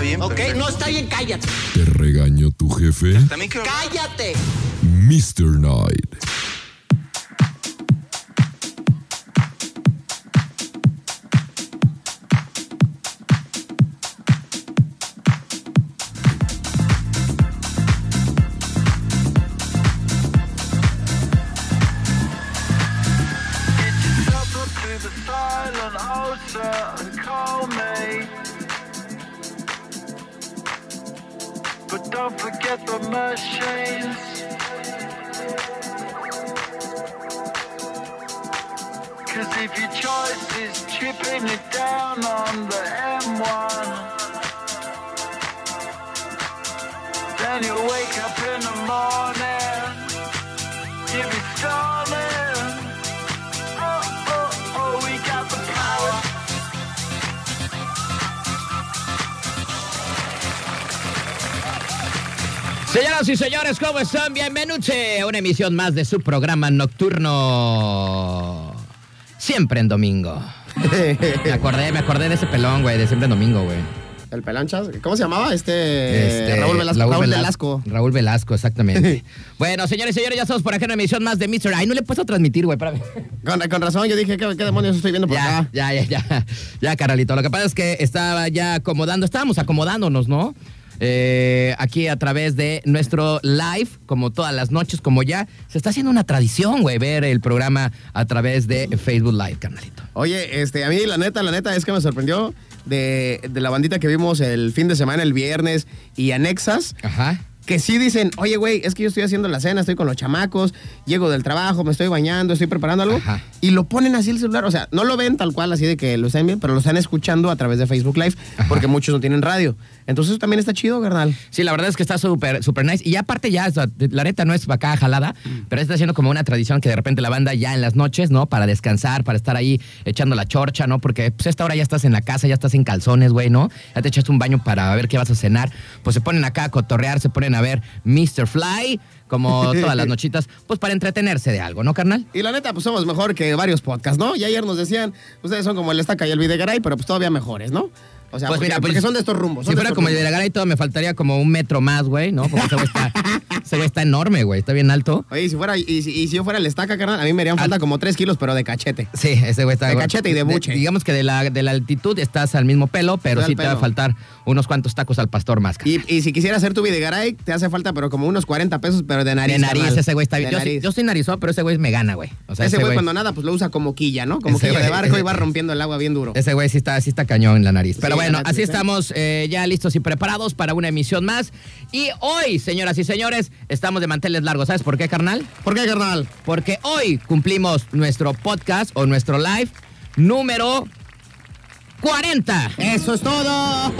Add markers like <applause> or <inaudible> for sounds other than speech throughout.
está bien. Ok, perfecto. no está bien, cállate. ¿Te regañó tu jefe? También hablar. Cállate. Mr. Knight. ¿Cómo están? Bienvenidos a una emisión más de su programa nocturno. Siempre en domingo. <laughs> Me acordé, me acordé de ese pelón, güey, de siempre en domingo, güey. El pelanchas. ¿Cómo se llamaba? Este. Este, Raúl Velasco. Raúl, Velas- Velasco. Raúl Velasco, exactamente. <laughs> bueno, señores y señores, ya estamos por acá en una emisión más de Mr. Ay, no le puedo transmitir, güey, espérame. Con, con razón, yo dije, ¿qué, qué demonios estoy viendo por Ya, acá? ya, ya, ya, ya, carnalito. Lo que pasa es que estaba ya acomodando, estábamos acomodándonos, ¿no? Eh, aquí a través de nuestro live, como todas las noches, como ya se está haciendo una tradición, güey, ver el programa a través de Facebook Live, carnalito. Oye, este, a mí la neta, la neta es que me sorprendió de, de la bandita que vimos el fin de semana, el viernes, y anexas, Ajá. Que sí dicen, oye, güey, es que yo estoy haciendo la cena, estoy con los chamacos, llego del trabajo, me estoy bañando, estoy preparando algo, Ajá. y lo ponen así el celular, o sea, no lo ven tal cual, así de que lo están viendo, pero lo están escuchando a través de Facebook Live, porque muchos no tienen radio. Entonces eso también está chido, carnal. Sí, la verdad es que está súper, súper nice. Y aparte ya, la neta no es acá jalada, pero está haciendo como una tradición que de repente la banda ya en las noches, ¿no? Para descansar, para estar ahí echando la chorcha, ¿no? Porque pues a esta hora ya estás en la casa, ya estás en calzones, güey, ¿no? Ya te echaste un baño para ver qué vas a cenar. Pues se ponen acá a cotorrear, se ponen a ver Mr. Fly, como todas las <laughs> nochitas, pues para entretenerse de algo, ¿no, carnal? Y la neta, pues somos mejor que varios podcasts, ¿no? Y ayer nos decían, ustedes son como el Estaca y el Videgaray, pero pues todavía mejores, ¿no? O sea, Pues porque, mira, pues, porque son de estos rumbos. Si fuera como el de la y todo, me faltaría como un metro más, güey, ¿no? Porque ese güey está, <laughs> ese güey está enorme, güey, está bien alto. Oye, y si, fuera, y, si, y si yo fuera el Estaca, carnal, a mí me harían falta como 3 kilos, pero de cachete. Sí, ese güey está. De cachete y de buche. digamos que de la, de la altitud estás al mismo pelo, pero sí te va a faltar unos cuantos tacos al pastor más. Y, y si quisiera hacer tu Videgaray, te hace falta, pero como unos 40 pesos, pero de nariz. de nariz, carnal. ese güey está bien. Yo, nariz. yo soy narizón, pero ese güey me gana, güey. O sea, ese güey cuando nada, pues lo usa como quilla, ¿no? Como Ese quilla de barco y va rompiendo el agua bien duro. Ese güey sí está, sí está cañón en la nariz. Pero bueno, así sí. estamos eh, ya listos y preparados para una emisión más. Y hoy, señoras y señores, estamos de manteles largos. ¿Sabes por qué, carnal? ¿Por qué, carnal? Porque hoy cumplimos nuestro podcast o nuestro live número 40. ¡Eso es todo!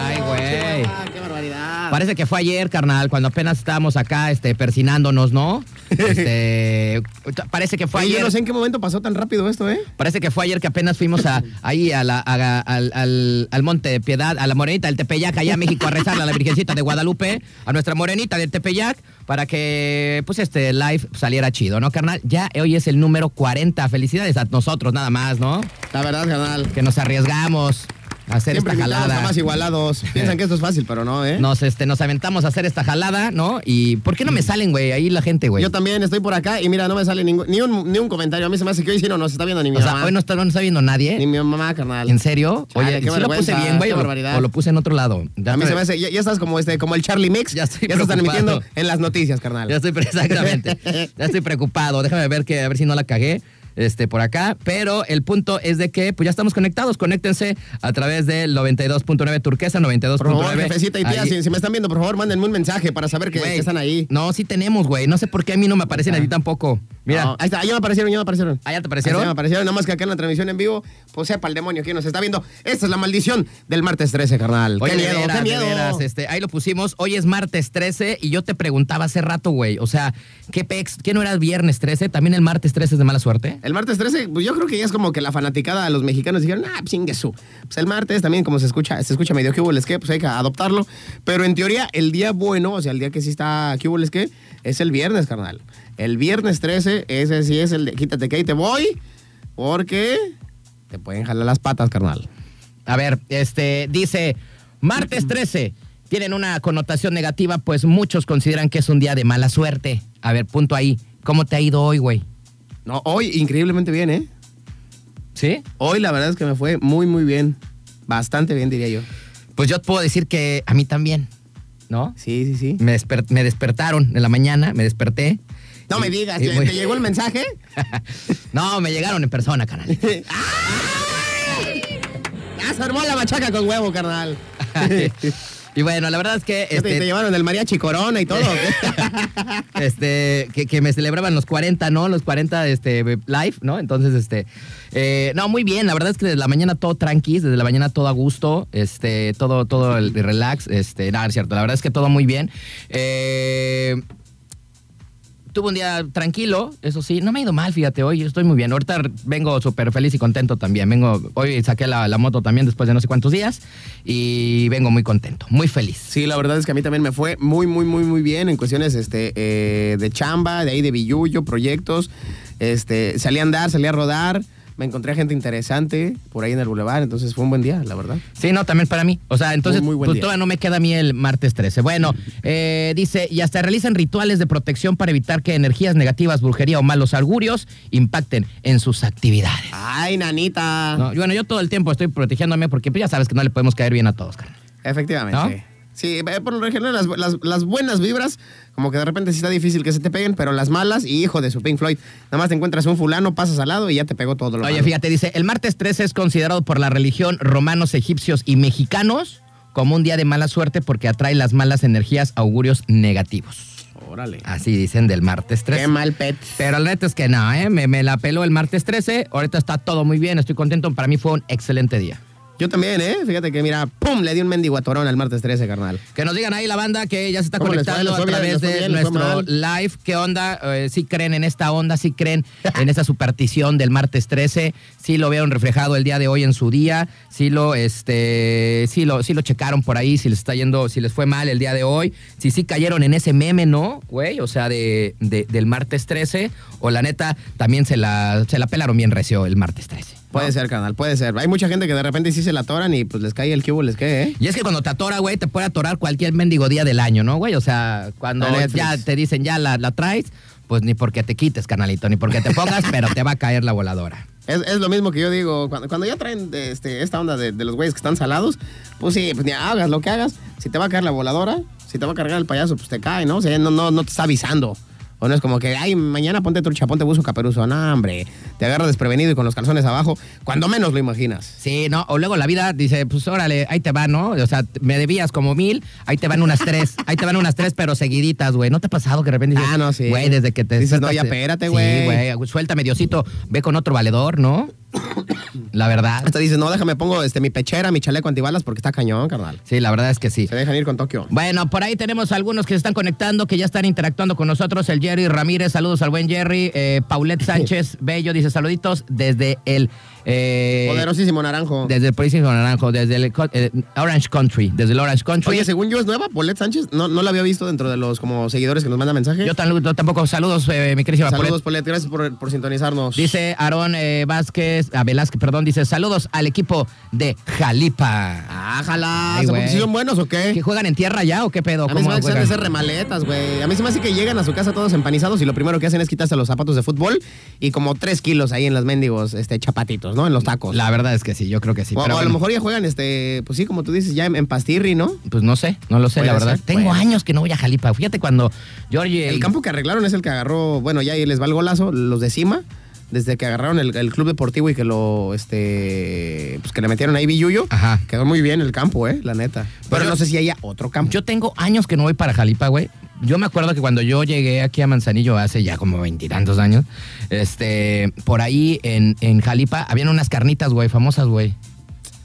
Ay, güey. ¡Qué barbaridad! Parece que fue ayer, carnal, cuando apenas estábamos acá este, persinándonos, ¿no? Este, <laughs> parece que fue Oye, ayer. yo no sé en qué momento pasó tan rápido esto, ¿eh? Parece que fue ayer que apenas fuimos a, ahí a la- a- al, al- al Monte de Piedad, a la Morenita del Tepeyac, allá a México, a rezarle a la Virgencita de Guadalupe, a nuestra Morenita del Tepeyac, para que pues este live saliera chido, ¿no, carnal? Ya hoy es el número 40. Felicidades a nosotros, nada más, ¿no? La verdad, carnal. Que nos arriesgamos hacer Siempre esta jalada. jamás igualados. <laughs> Piensan que esto es fácil, pero no, ¿eh? Nos, este, nos aventamos a hacer esta jalada, ¿no? Y ¿por qué no me salen, güey? Ahí la gente, güey. Yo también estoy por acá y mira, no me sale ningún, ni, un, ni un comentario. A mí se me hace que hoy sí no nos está viendo ni mi O sea, mamá. hoy no está, no está viendo nadie. Ni mi mamá, carnal. ¿En serio? Chale, Oye, qué ¿sí lo puse bien, güey? o lo-. O puse en otro lado. Ya a mí se me hace, ya, ya estás como este, como el Charlie Mix. Ya estoy se están preocupado. emitiendo en las noticias, carnal. Ya estoy, <laughs> exactamente. ya estoy preocupado. Déjame ver que a ver si no la cagué. Este, por acá, pero el punto es de que pues ya estamos conectados, conéctense a través del 92.9 Turquesa, 92.9. Por favor, jefecita y tía, si, si me están viendo, por favor, mándenme un mensaje para saber que, que están ahí. No, sí tenemos, güey. No sé por qué a mí no me aparecen a ti tampoco. Mira, No, ahí está, ya me aparecieron, ya me aparecieron. ¿Ah, ya te aparecieron? ya me aparecieron, nada más que acá en la transmisión en vivo, pues sepa el demonio quién nos está viendo. Esta es la maldición del martes 13, carnal. Oye, qué miedo, veras, qué miedo. veras, este, ahí lo pusimos. Hoy es martes 13 y yo te preguntaba hace rato, güey. O sea, ¿qué pex? ¿Qué no era viernes 13? ¿También el martes 13 es de mala suerte? El martes 13, pues yo creo que ya es como que la fanaticada a los mexicanos dijeron, ah, pues inguesú. Pues el martes también, como se escucha, se escucha medio que hubo que, pues hay que adoptarlo. Pero en teoría, el día bueno, o sea, el día que sí está que hubo que, es el viernes, carnal. El viernes 13, ese sí es el de quítate que ahí te voy, porque te pueden jalar las patas, carnal. A ver, este, dice, Martes <clears throat> 13. Tienen una connotación negativa, pues muchos consideran que es un día de mala suerte. A ver, punto ahí. ¿Cómo te ha ido hoy, güey? No, hoy increíblemente bien, ¿eh? ¿Sí? Hoy la verdad es que me fue muy, muy bien. Bastante bien, diría yo. Pues yo puedo decir que a mí también, ¿no? Sí, sí, sí. Me, desper- me despertaron en la mañana, me desperté. No Y- me digas, ¿te, te llegó el mensaje? <laughs> no, me llegaron en persona, canal. <laughs> Ya se armó la machaca con huevo, carnal. <laughs> y bueno, la verdad es que, ¿Ya te, este, te llevaron el mariachi corona y todo. <laughs> este, que, que me celebraban los 40, ¿no? Los 40 este, live, ¿no? Entonces, este, eh, no, muy bien. La verdad es que desde la mañana todo tranqui, desde la mañana todo a gusto, este, todo, todo el relax, este, nada, es cierto. La verdad es que todo muy bien. Eh, Tuve un día tranquilo, eso sí, no me ha ido mal, fíjate, hoy estoy muy bien. Ahorita vengo súper feliz y contento también. Vengo, hoy saqué la, moto también después de no sé cuántos días y vengo muy contento, muy feliz. Sí, la verdad es que a mí también me fue muy, muy, muy, muy bien en cuestiones este, eh, de chamba, de ahí de billuyo, proyectos. Este, salí a andar, salí a rodar. Me encontré a gente interesante por ahí en el bulevar, entonces fue un buen día, la verdad. Sí, no, también para mí. O sea, entonces, Muy, buen pues día. todavía no me queda a mí el martes 13. Bueno, eh, dice, y hasta realizan rituales de protección para evitar que energías negativas, brujería o malos augurios impacten en sus actividades. Ay, nanita. No, y bueno, yo todo el tiempo estoy protegiéndome porque pues, ya sabes que no le podemos caer bien a todos, carnal. Efectivamente. Sí, eh, por lo general las, las- las buenas vibras, como que de repente sí está difícil que se te peguen, pero las malas, y hijo de su Pink Floyd, nada más te encuentras un fulano, pasas al lado y ya te pegó todo lo Oye, malo. fíjate, dice, el martes 13 es considerado por la religión romanos, egipcios y mexicanos como un día de mala suerte porque atrae las malas energías, augurios negativos. Órale. Así dicen del martes 13. Qué mal pet. Pero la neta es que no, ¿eh? Me, me la peló el martes 13. Ahorita está todo muy bien, estoy contento. Para mí fue un excelente día. Yo también, ¿eh? Fíjate que, mira, ¡pum! Le di un mendigo atorón al martes 13, carnal. Que nos digan ahí la banda que ya se está conectando ¿Les a bien? través ¿Les fue de nuestro live. ¿Qué onda? Eh, ¿Sí creen en esta onda? ¿Sí creen en esa superstición del martes 13? ¿Sí lo vieron reflejado el día de hoy en su día? ¿Sí lo, este, sí lo, sí lo checaron por ahí? ¿Si les está yendo, si les fue mal el día de hoy? ¿Si sí cayeron en ese meme, no? Güey, o sea, de, de- del martes 13. O la neta, también se la, se la pelaron bien recio el martes 13. Puede ser, carnal, puede ser. Hay mucha gente que de repente sí se la atoran y pues les cae el cubo, les cae, ¿eh? Y es que cuando te atora, güey, te puede atorar cualquier mendigo día del año, ¿no, güey? O sea, cuando ya te dicen ya la, la traes, pues ni porque te quites, canalito, ni porque te pongas, <laughs> pero te va a caer la voladora. Es, es lo mismo que yo digo, cuando, cuando ya traen de, este, esta onda de, de los güeyes que están salados, pues sí, pues ni hagas lo que hagas, si te va a caer la voladora, si te va a cargar el payaso, pues te cae, ¿no? O sea, no, no, no te está avisando. O no es como que, ay, mañana ponte trucha, ponte buzo caperuzo. No, hombre, te agarra desprevenido y con los calzones abajo, cuando menos lo imaginas. Sí, ¿no? O luego la vida dice, pues órale, ahí te va, ¿no? O sea, me debías como mil, ahí te van unas tres, ahí te van unas tres, pero seguiditas, güey. ¿No te ha pasado que de repente dices, Ah, no, sí. Güey, desde que te Dices, no, ya te- espérate, Sí, güey. güey, suéltame, Diosito, ve con otro valedor, ¿no? La verdad. Hasta dices, no, déjame pongo este, mi pechera, mi chaleco antibalas porque está cañón, carnal. Sí, la verdad es que sí. Se dejan ir con Tokio. Bueno, por ahí tenemos algunos que se están conectando, que ya están interactuando con nosotros. El Jerry Ramírez, saludos al buen Jerry. Eh, Paulette <laughs> Sánchez Bello dice saluditos desde el... eh, Poderosísimo naranjo. Desde el Policía Naranjo, desde el eh, Orange Country, desde el Orange Country. Oye, según yo es nueva, Polet Sánchez. No, no la había visto dentro de los como seguidores que nos manda mensaje. yo tampoco, saludos, eh, mi querida Saludos. Polet. Gracias por, por sintonizarnos. Dice Aarón Vázquez, a Velázquez, perdón, dice saludos al equipo de Jalipa. Ah, jala. Ay, ¿Se- güey. ¿Sí son buenos o qué? ¿Que juegan en tierra ya o qué pedo? A mí se ¿Cómo me hace que han de juegan? ser remaletas, güey. A mí se me hace que llegan a su casa todos empanizados y lo primero que hacen es quitarse los zapatos de fútbol y como tres kilos ahí en los mendigos este, chapatitos, ¿no? En los tacos. La verdad es que sí, yo creo que sí. o, pero o a lo mejor ya juegan, este, pues sí, como tú dices, ya en, en pastirri, ¿no? Pues no sé, no lo sé, la verdad. ser, Tengo años que no voy a Jalipa. Fíjate cuando Georgie. El campo que arreglaron es el que agarró, bueno, ya ahí les va el golazo, los de cima, desde que agarraron el, el club deportivo y que lo, este, pues que le metieron ahí billuyo. Ajá. Quedó muy bien el campo, eh, la neta. Pero Pero- no sé si haya otro campo. Yo tengo años que no voy para Jalipa, güey. Yo me acuerdo que cuando yo llegué aquí a Manzanillo hace ya como veintitantos años, este, por ahí en, en Jalipa habían unas carnitas, güey, famosas, güey.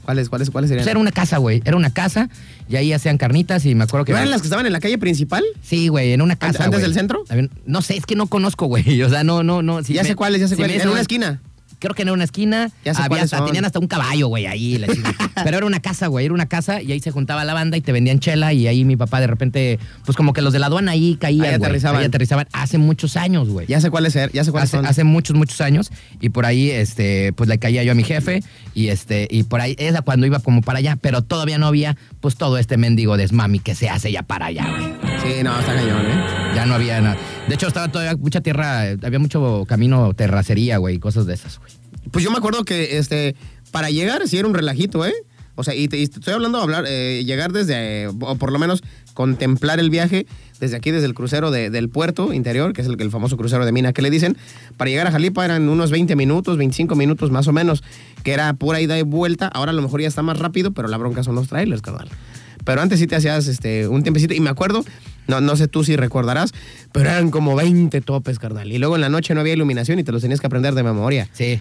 ¿Cuáles, cuáles, cuáles serían? Pues era una casa, güey. Era una casa y ahí hacían carnitas y me acuerdo que. ¿No eran las que estaban en la calle principal? Sí, güey, en una casa. ¿Antes güey. del centro? No sé, es que no conozco, güey. <laughs> O sea, no, no, no. si ya me- sé cuáles, ya sé si cuáles. En una esquina. Creo que en una esquina Ya sé había cuáles hasta, son. tenían hasta un caballo, güey, ahí. la chingada. <laughs> Pero era una casa, güey, era una casa y ahí se juntaba la banda y te vendían chela y ahí mi papá de repente, pues como que los de la aduana ahí caían, Ahí güey. aterrizaban. Ahí aterrizaban hace muchos años, güey. Ya sé cuáles ser, ya sé cuáles Hace, son. hace muchos, muchos años. Y por ahí, este, pues le caía yo a mi jefe. Y este, y por ahí, era cuando iba como para allá. Pero todavía no había, pues, todo este mendigo desmami que se hace ya para allá, güey. Sí, no, está cañón, ¿eh? Ya no había nada. De hecho, estaba todavía mucha tierra, había mucho camino terracería, güey, cosas de esas, güey. Pues yo me acuerdo que este para llegar sí era un relajito, ¿eh? O sea, y te, estoy hablando de hablar, eh, llegar desde, o por lo menos contemplar el viaje desde aquí, desde el crucero de- del puerto interior, que es el, famoso crucero de Mina que le dicen. Para llegar a Jalipa eran unos 20 minutos, 25 minutos más o menos, que era pura ida y vuelta. Ahora a lo mejor ya está más rápido, pero la bronca son los trailers, carnal. Pero antes sí te hacías este, un tiempecito. Y me acuerdo, no, no sé tú si recordarás, pero eran como 20 topes, carnal. Y luego en la noche no había iluminación y te los tenías que aprender de memoria. Sí.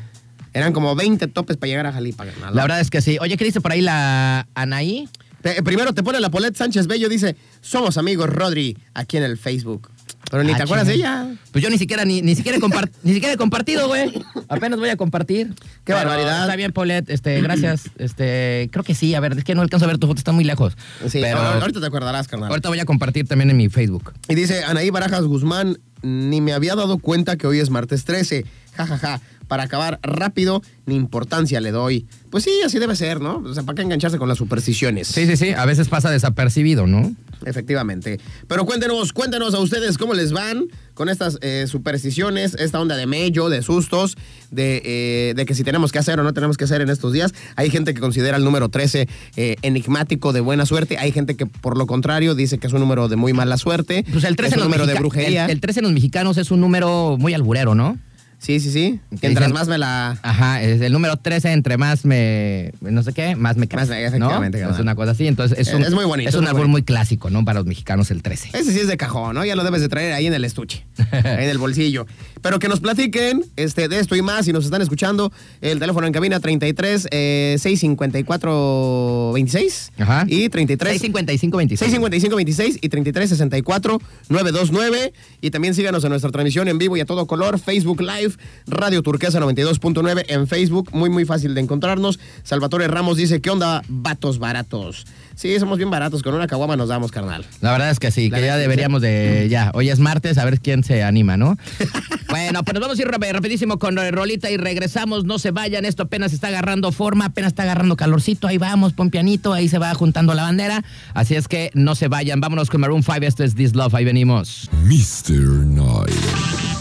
Eran como 20 topes para llegar a Jalipa, carnal. La verdad es que sí. Oye, ¿qué dice por ahí la Anaí? Te- primero te pone la Polet Sánchez Bello, dice, somos amigos, Rodri, aquí en el Facebook. Pero ni Ah, te acuerdas de ella. Pues yo ni siquiera, ni, ni siquiera, ni siquiera he compartido, güey. Apenas voy a compartir. Qué Pero barbaridad. Está bien, Paulette. Este, gracias. Este, creo que sí. A ver, es que no alcanzo a ver tu foto, está muy lejos. Sí, pero ahor- ahorita te acordarás, carnal. ahorita voy a compartir también en mi Facebook. Y dice Anaí Barajas Guzmán, ni me había dado cuenta que hoy es martes 13. Ja, ja, ja. Para acabar rápido, ni importancia le doy. Pues sí, así debe ser, ¿no? O sea, ¿para qué engancharse con las supersticiones? Sí, sí, sí. A veces pasa desapercibido, ¿no? Efectivamente. Pero cuéntenos, cuéntenos a ustedes cómo les van con estas eh, supersticiones, esta onda de mello, de sustos, de, eh, de que si tenemos que hacer o no tenemos que hacer en estos días. Hay gente que considera el número 13 eh, enigmático de buena suerte. Hay gente que, por lo contrario, dice que es un número de muy mala suerte. Pues el 13 es en un los número de brujería. El, el 13 en los mexicanos es un número muy alburero, ¿no? Sí, sí, sí. Que Mientras dicen- más me la... Ajá, es el número 13, entre más me. No sé qué, más me efectivamente, ¿no? Es una cosa así. Entonces, es, un, es muy bonito, Es un muy árbol muy clásico, ¿no? Para los mexicanos, el 13. Ese sí es de cajón, ¿no? Ya lo debes de traer ahí en el estuche, ahí <laughs> en el bolsillo. Pero que nos platiquen este, de esto y más, si nos están escuchando, el teléfono en cabina 33 eh, 654 26 Ajá. y 33 655 26. 655 26 y 33 64 929 y también síganos en nuestra transmisión en vivo y a todo color Facebook Live Radio Turquesa 92.9 en Facebook muy muy fácil de encontrarnos Salvatore Ramos dice ¿qué onda vatos baratos? Sí, somos bien baratos con una caguama nos damos carnal La verdad es que sí, La que ya deberíamos de. Ya, hoy es martes, a ver quién se anima, ¿no? <laughs> bueno, pues nos vamos a ir rap- rapidísimo con Rolita y regresamos. No se vayan, esto apenas está agarrando forma, apenas está agarrando calorcito. Ahí vamos, pon pianito, ahí se va juntando la bandera. Así es que no se vayan. Vámonos con Maroon 5. Esto es This Love. Ahí venimos. Mr. Night.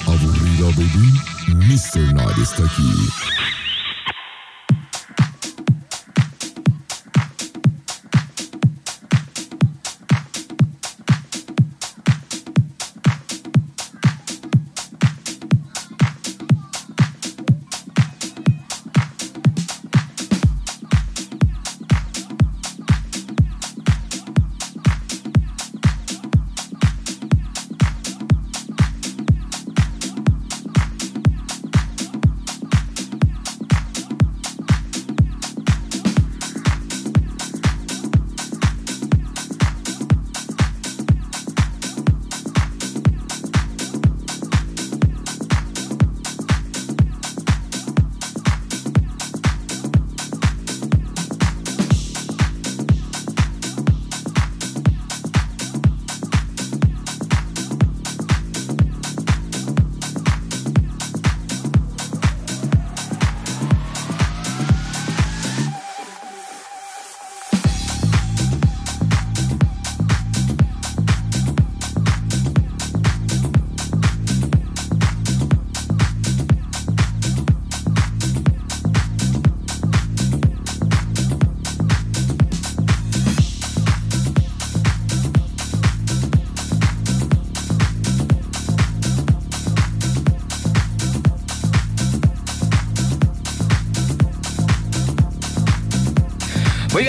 Aburrida, baby. Mr. Night está aquí.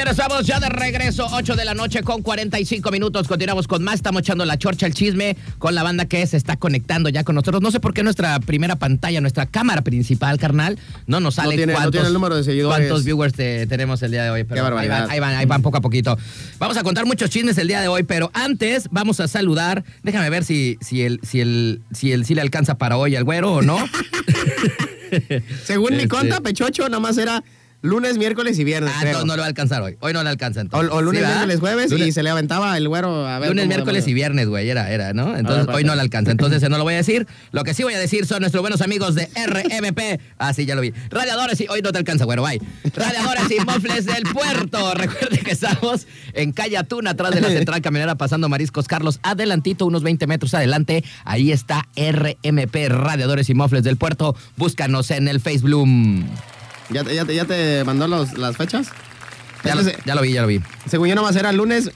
Estamos ya de regreso, 8 de la noche con 45 minutos. Continuamos con más, estamos echando la chorcha, el chisme con la banda que se está conectando ya con nosotros. No sé por qué nuestra primera pantalla, nuestra cámara principal, carnal, no nos sale tiene- no cuántos, tiene el número de seguidores. cuántos viewers te- tenemos el día de hoy. Pero Qué ahí van, ahí van, ahí van poco a poquito. Vamos a contar muchos chismes el día de hoy, pero antes vamos a saludar. Déjame ver si, si, el, si, el, si el sí le alcanza para hoy al güero o no. <laughs> Según mi Este- conta, Pechocho nada más era lunes, miércoles y viernes. Ah, creo. entonces no lo va a alcanzar hoy. Hoy no le alcanza entonces. o lunes, ¿Sí, miércoles, jueves y se le aventaba el güero a ver. Lunes, miércoles lo- y viernes, güey, era, era, ¿no? Entonces A ver, hoy no le alcanza. Entonces no lo voy a decir. Lo que sí voy a decir son nuestros buenos amigos de RMP. Ah, sí, ya lo vi. Radiadores y hoy no te alcanza, güero, bye. Radiadores y mofles del puerto. <laughs> Recuerde que estamos en calle Atún, atrás de la central camionera, pasando Mariscos Carlos. Adelantito, unos 20 metros adelante. Ahí está RMP, Radiadores y mofles del puerto. Búscanos en el Facebook. ¿Ya, te- ya, ya te mandó los- las fechas? Ya lo, Entonces, ya lo vi, ya lo vi. Según yo, nomás era lunes,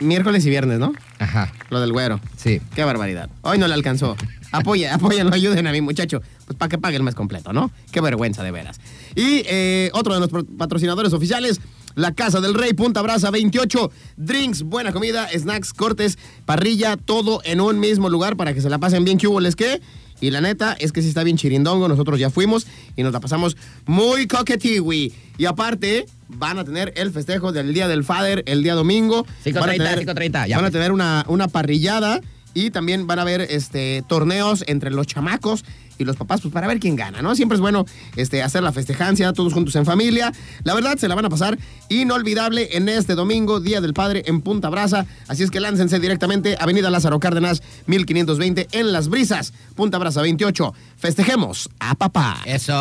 miércoles y viernes, ¿no? Ajá, Lo del güero. sí. Qué barbaridad. Hoy no le alcanzó. Apoyen, <laughs> apóyenlo, ayuden a mi muchacho. Pues para que pague el mes completo, ¿no? Qué vergüenza, de veras. Y eh, otro de nuestros patrocinadores oficiales, la Casa del Rey, Punta Brasa 28. Drinks, buena comida, snacks, cortes, parrilla, todo en un mismo lugar para que se la pasen bien. ¿Qué hubo les qué? Y la neta es que sí está bien chirindongo. Nosotros ya fuimos y nos la pasamos muy coquetiwi. Y aparte, van a tener el festejo del Día del Father el día domingo. 5:30, Van a tener- 5:30, ya. Van a tener una, una parrillada y también van a haber este, torneos entre los chamacos y los papás, pues para ver quién gana, ¿no? Siempre es bueno este, hacer la festejancia, todos juntos en familia. La verdad, se la van a pasar inolvidable en este domingo, Día del Padre, en Punta Brasa. Así es que láncense directamente, Avenida Lázaro Cárdenas, 1520, en Las Brisas, Punta Brasa 28. Festejemos a papá. Eso.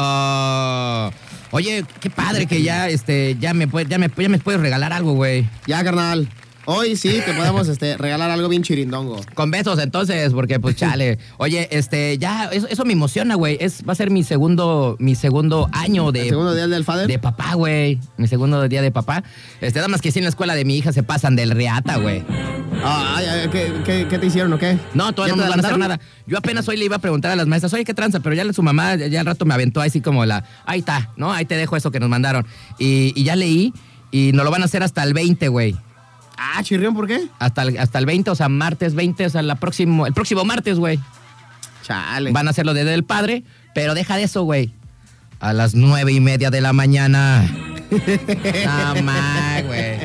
Oye, qué padre que ya, este, ya me, puede- ya me, ya me puedes regalar algo, güey. Ya, carnal. Hoy sí te podemos <laughs> este, regalar algo bien chirindongo. Con besos, entonces, porque pues chale. Oye, este, ya, eso, eso me emociona, güey. Es, va a ser mi segundo, mi segundo año de. ¿El segundo día del Father? De papá, güey. Mi segundo día de papá. Este, nada más que sí en la escuela de mi hija se pasan del reata, güey. Ay, ¿qué, qué, qué te hicieron o qué? No, todavía no ¿Ya me van a hacer nada. Yo apenas hoy le iba a preguntar a las maestras, oye, ¿qué tranza? Pero ya su mamá, ya, ya al rato me aventó así como la, ahí está, ¿no? Ahí te dejo eso que nos mandaron. Y, y ya leí y nos lo van a hacer hasta el 20, güey. Ah, chirrión, ¿por qué? Hasta el, hasta el 20, o sea, martes 20, o sea, la próximo, el próximo martes, güey. Chale. Van a hacerlo de Día del Padre, pero deja de eso, güey. A las nueve y media de la mañana. <laughs> Más, güey.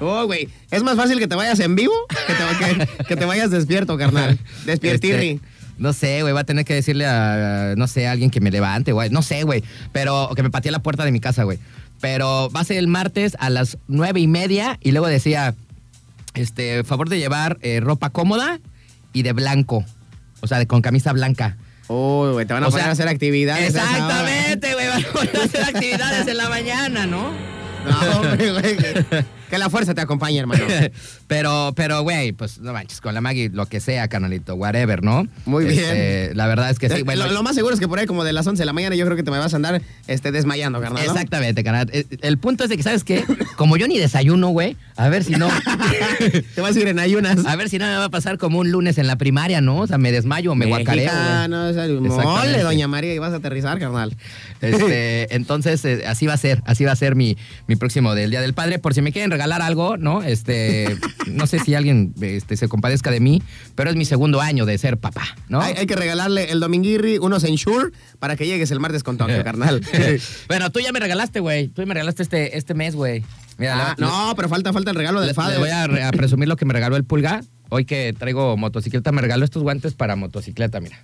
Oh, güey. Es más fácil que te vayas en vivo que te, que- que te vayas despierto, carnal. <laughs> Despiertirri. Este, no sé, güey, va a tener que decirle a, no sé, a alguien que me levante, güey. No sé, güey. Pero que me patee la puerta de mi casa, güey. Pero va a ser el martes a las nueve y media y luego decía, este, favor de llevar eh, ropa cómoda y de blanco. O sea, de, con camisa blanca. Oh, güey, te van a O poner sea, a hacer actividades. Exactamente, güey. Van a poner a hacer <laughs> actividades en la mañana, ¿no? No, hombre, güey. <laughs> Que, la fuerza te acompañe, hermano. <laughs> pero, pero, güey, pues no manches, con la Maggie, lo que sea, canalito, whatever, ¿no? Muy Este, La verdad es que sí, Eh, bueno. lo, lo más seguro es que por ahí como de las 11 de la mañana yo creo que te me vas a andar este, desmayando, carnal. ¿no? Exactamente, canal. El, el punto es de que, ¿sabes qué? Como yo ni desayuno, güey, a ver si no. <laughs> te vas a ir en ayunas. A ver si no me va a pasar como un lunes en la primaria, ¿no? O sea, me desmayo me guacareo. el Exactamente. mole, doña María, y vas a aterrizar, carnal. Este, <laughs> entonces, eh, así va a ser, así va a ser mi, mi próximo del Día del Padre. Por si me quieren regalar algo, ¿no? Este, no sé si alguien este, se compadezca de mí, pero es mi segundo año de ser papá, ¿no? Hay, hay que regalarle el dominguirri, unos Ensure, para que llegues el martes con Tokio, <laughs> carnal. <laughs> bueno, tú ya me regalaste, güey. Tú me regalaste este, este mes, güey. Mira, Ah, no, pero falta, falta el regalo le- del le Father. voy a, a presumir lo que me regaló el pulga. Hoy que traigo motocicleta, me regaló estos guantes para motocicleta, mira.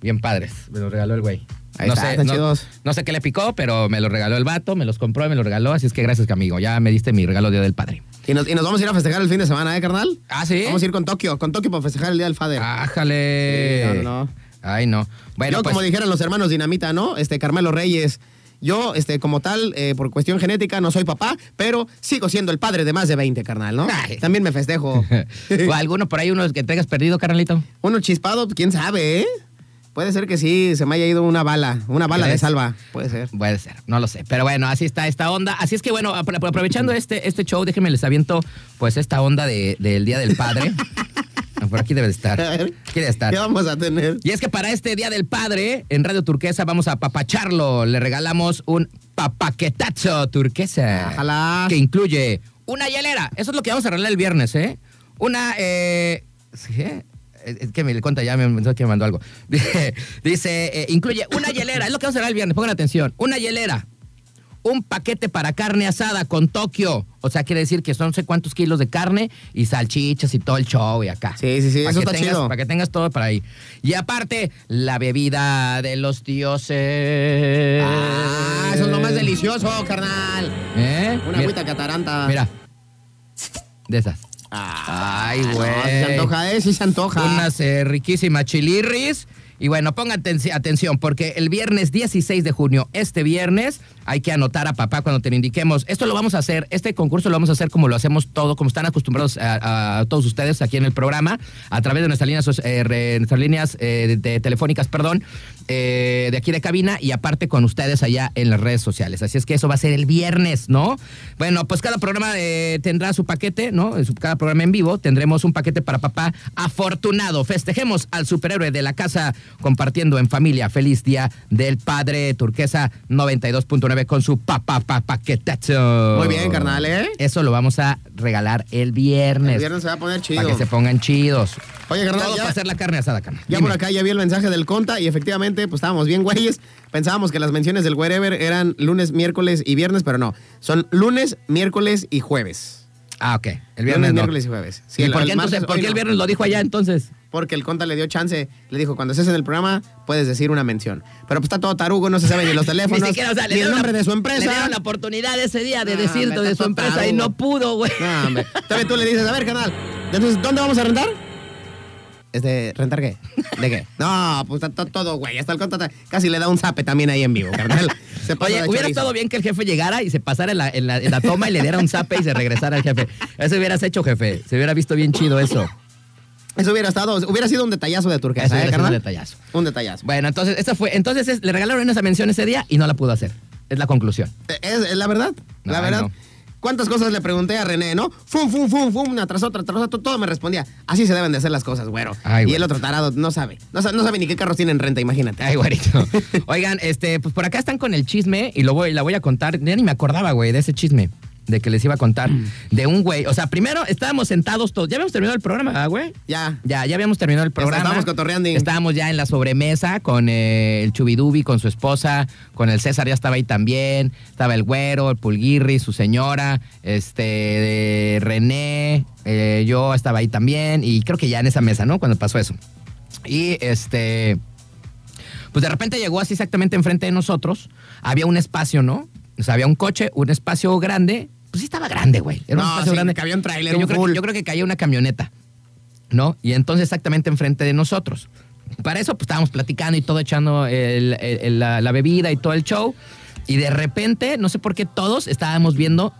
Bien padres. Me los regaló el güey. Ahí no, está, sé, no, chidos. no sé qué le picó, pero me los regaló el vato, me los compró y me los regaló. Así es que gracias, amigo. Ya me diste mi regalo Día del Padre. Y nos, y nos vamos a ir a festejar el fin de semana, ¿eh, carnal? Ah, ¿sí? Vamos a ir con Tokio, con Tokio para festejar el Día del Father. ¡Ájale! Sí, no, no, no. Ay, no. Bueno, Yo, pues, como dijeran los hermanos Dinamita, ¿no? Este, Carmelo Reyes. Yo, este, como tal, eh, por cuestión genética, no soy papá, pero sigo siendo el padre de más de 20, carnal, ¿no? Ay. También me festejo. <laughs> ¿O alguno por ahí, unos que tengas perdido, carnalito? Uno chispado, quién sabe, ¿eh? Puede ser que sí, se me haya ido una bala, una bala de salva. Puede ser. Puede ser, no lo sé. Pero bueno, así está esta onda. Así es que bueno, apro- aprovechando este, este show, déjenme les aviento pues esta onda de- del Día del Padre. <laughs> Por aquí debe de estar. A ver, Aquí debe de estar. ¿Qué vamos a tener? Y es que para este Día del Padre, en Radio Turquesa vamos a papacharlo. Le regalamos un papaquetazo turquesa. Ojalá. Que incluye una hielera. Eso es lo que vamos a regalar el viernes, ¿eh? Una, eh... ¿sí? Es que me cuenta ya, me, me, que me mandó algo. <laughs> Dice, eh, incluye una hielera. Es lo que vamos a regalar el viernes. Pongan atención. Una hielera. un paquete para carne asada con Tokio. O sea, quiere decir que son no sé cuántos kilos de carne y salchichas y todo el show y acá. Sí, sí, sí, Pa' eso que está tengas- chido. Para que tengas todo para ahí. Y aparte, la bebida de los dioses. Ah, eso es lo más delicioso, carnal. ¿Eh? Una Mira- agüita cataranta. Mira. De esas. Ay, no, güey. se antoja, ¿eh? Sí se antoja. Unas eh, riquísimas chilirris. Y bueno, pongan aten- atención, porque el viernes 16 de junio, este viernes, hay que anotar a papá cuando te lo indiquemos. Esto lo vamos a hacer, este concurso lo vamos a hacer como lo hacemos todo, como están acostumbrados a, todos ustedes aquí en el programa, a través de nuestras líneas, eh, nuestras líneas eh, de, telefónicas, perdón, eh, de aquí de cabina y aparte con ustedes allá en las redes sociales. Así es que eso va a ser el viernes, ¿no? Bueno, pues cada programa tendrá su paquete, ¿no? Cada programa en vivo tendremos un paquete para papá afortunado. Festejemos al superhéroe de la casa compartiendo en familia. Feliz día del padre turquesa 92.9 con su papá pa, paquetazo. Muy bien, carnal, ¿eh? Eso lo vamos a regalar el viernes. El viernes se va a poner chido. Para que se pongan chidos. Oye, carnal, Todo ya- para hacer la carne asada, carnal. Ya Dime. por acá ya vi el mensaje del Conta y efectivamente, pues estábamos bien güeyes. Pensábamos que las menciones del Wherever eran lunes, miércoles y viernes, pero no. Son lunes, miércoles y jueves. Ah, ok. El Lunes, viernes no. miércoles y jueves. Sí, ¿Y el- por el qué, entonces, martes por hoy qué el no. viernes lo dijo allá entonces? Porque el Conta le dio chance. Le dijo, cuando estés en el programa, puedes decir una mención. Pero pues está todo tarugo, no se sabe ni los <laughs> teléfonos, Ni siquiera, o sea, le el dieron nombre la- de su Le empresa. dieron la oportunidad ese día de decir hombre, de está su empresa y no pudo, güey. No, hombre. Todavía tú le dices, a ver, canal, entonces, ¿dónde vamos a rentar? Este, ¿rentar qué? ¿De qué? No, pues está to- todo, güey. Hasta el Conta ta- casi le da un zape también ahí en vivo, carnal. <laughs> Se Oye, de hubiera chorizo. estado bien que el jefe llegara y se pasara en la, en la- en la toma y le diera un zape y se regresara al jefe. Eso hubieras hecho, jefe. Se hubiera visto bien chido eso. Eso hubiera estado, hubiera sido un detallazo de turquesa, Eso ¿eh, sido un carnal? detallazo. Un detallazo. Bueno, entonces, esa fue. Entonces es- le regalaron esa mención ese día y no la pudo hacer. Es la conclusión. Es, es la verdad, la verdad. no. ¿Cuántas cosas le pregunté a René, no? Fum, fum, fum, fum, una tras otra, tras otra, todo me respondía. Así se deben de hacer las cosas, güero. Ay, y el otro tarado no sabe. No, sa- no sabe ni qué carros tienen renta, imagínate. Ay, güerito. <laughs> Oigan, este, pues por acá están con el chisme y lo voy, la voy a contar. Ya ni me acordaba, güey, de ese chisme. De que les iba a contar. De un güey. O sea, primero estábamos sentados todos. Ya habíamos terminado el programa, ¿verdad, güey? Ya. Ya, ya habíamos terminado el programa. estábamos cotorreando. Estábamos ya en la sobremesa con eh, el Chubidubi, con su esposa, con el César, ya estaba ahí también. Estaba el güero, el Pulguirri, su señora, este, de René, eh, yo estaba ahí también. Y creo que ya en esa mesa, ¿no? Cuando pasó eso. Y este. Pues de repente llegó así exactamente enfrente de nosotros. Había un espacio, ¿no? O sea, había un coche, un espacio grande. Pues sí estaba grande, güey. Era un No, espacio sí, grande. cabía un tráiler, Que yo un creo, full. yo creo que caía una camioneta, ¿no? Y entonces exactamente enfrente de nosotros. Para eso, pues estábamos platicando y todo, echando el- el- el- la, la bebida y todo el show. Y de repente, no sé por qué todos estábamos viendo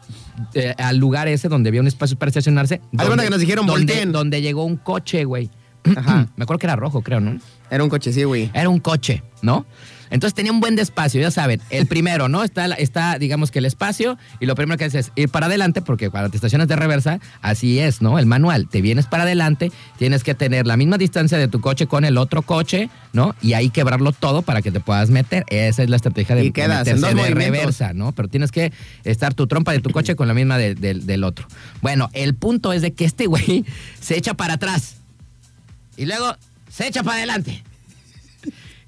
eh, al lugar ese donde había un espacio para estacionarse. donde- que nos dijeron, donde, donde llegó un coche, güey. <clears throat> Ajá. Me acuerdo que era rojo, creo, ¿no? Era un coche, sí, güey. Era un coche, ¿no? Entonces tenía un buen de espacio, ya saben. El <laughs> primero, ¿no? Está, está, digamos que el espacio, y lo primero que haces es ir para adelante, porque cuando te estacionas de reversa, así es, ¿no? El manual, te vienes para adelante, tienes que tener la misma distancia de tu coche con el otro coche, ¿no? Y ahí quebrarlo todo para que te puedas meter. Esa es la estrategia de, Y quedas en dos de reversa, ¿no? Pero tienes que estar tu trompa de tu coche con la misma de- del- del otro. Bueno, el punto es de que este güey <laughs> se echa para atrás y luego se echa para adelante.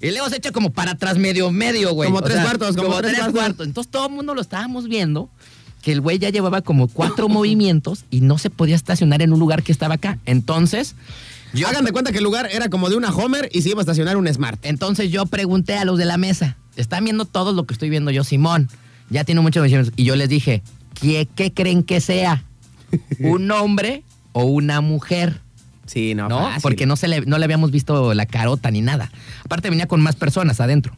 Y luego se echa como para atrás, medio, medio, güey. Como O tres sea, cuartos, como tres cuartos. Entonces todo el mundo lo estábamos viendo, que el güey ya llevaba como cuatro <laughs> movimientos y no se podía estacionar en un lugar que estaba acá. Entonces, yo, Hagan de cuenta que el lugar era como de una Homer y se iba a estacionar un Smart. entonces yo pregunté a los de la mesa, ¿están viendo todo lo que estoy viendo yo, Simón? Ya tiene muchos movimientos. Y yo les dije, ¿qué, qué creen que sea? <laughs> ¿Un hombre o una mujer? Sí, no, ¿no? fácil. Porque no, se le, no le habíamos visto la carota ni nada. Aparte venía con más personas adentro.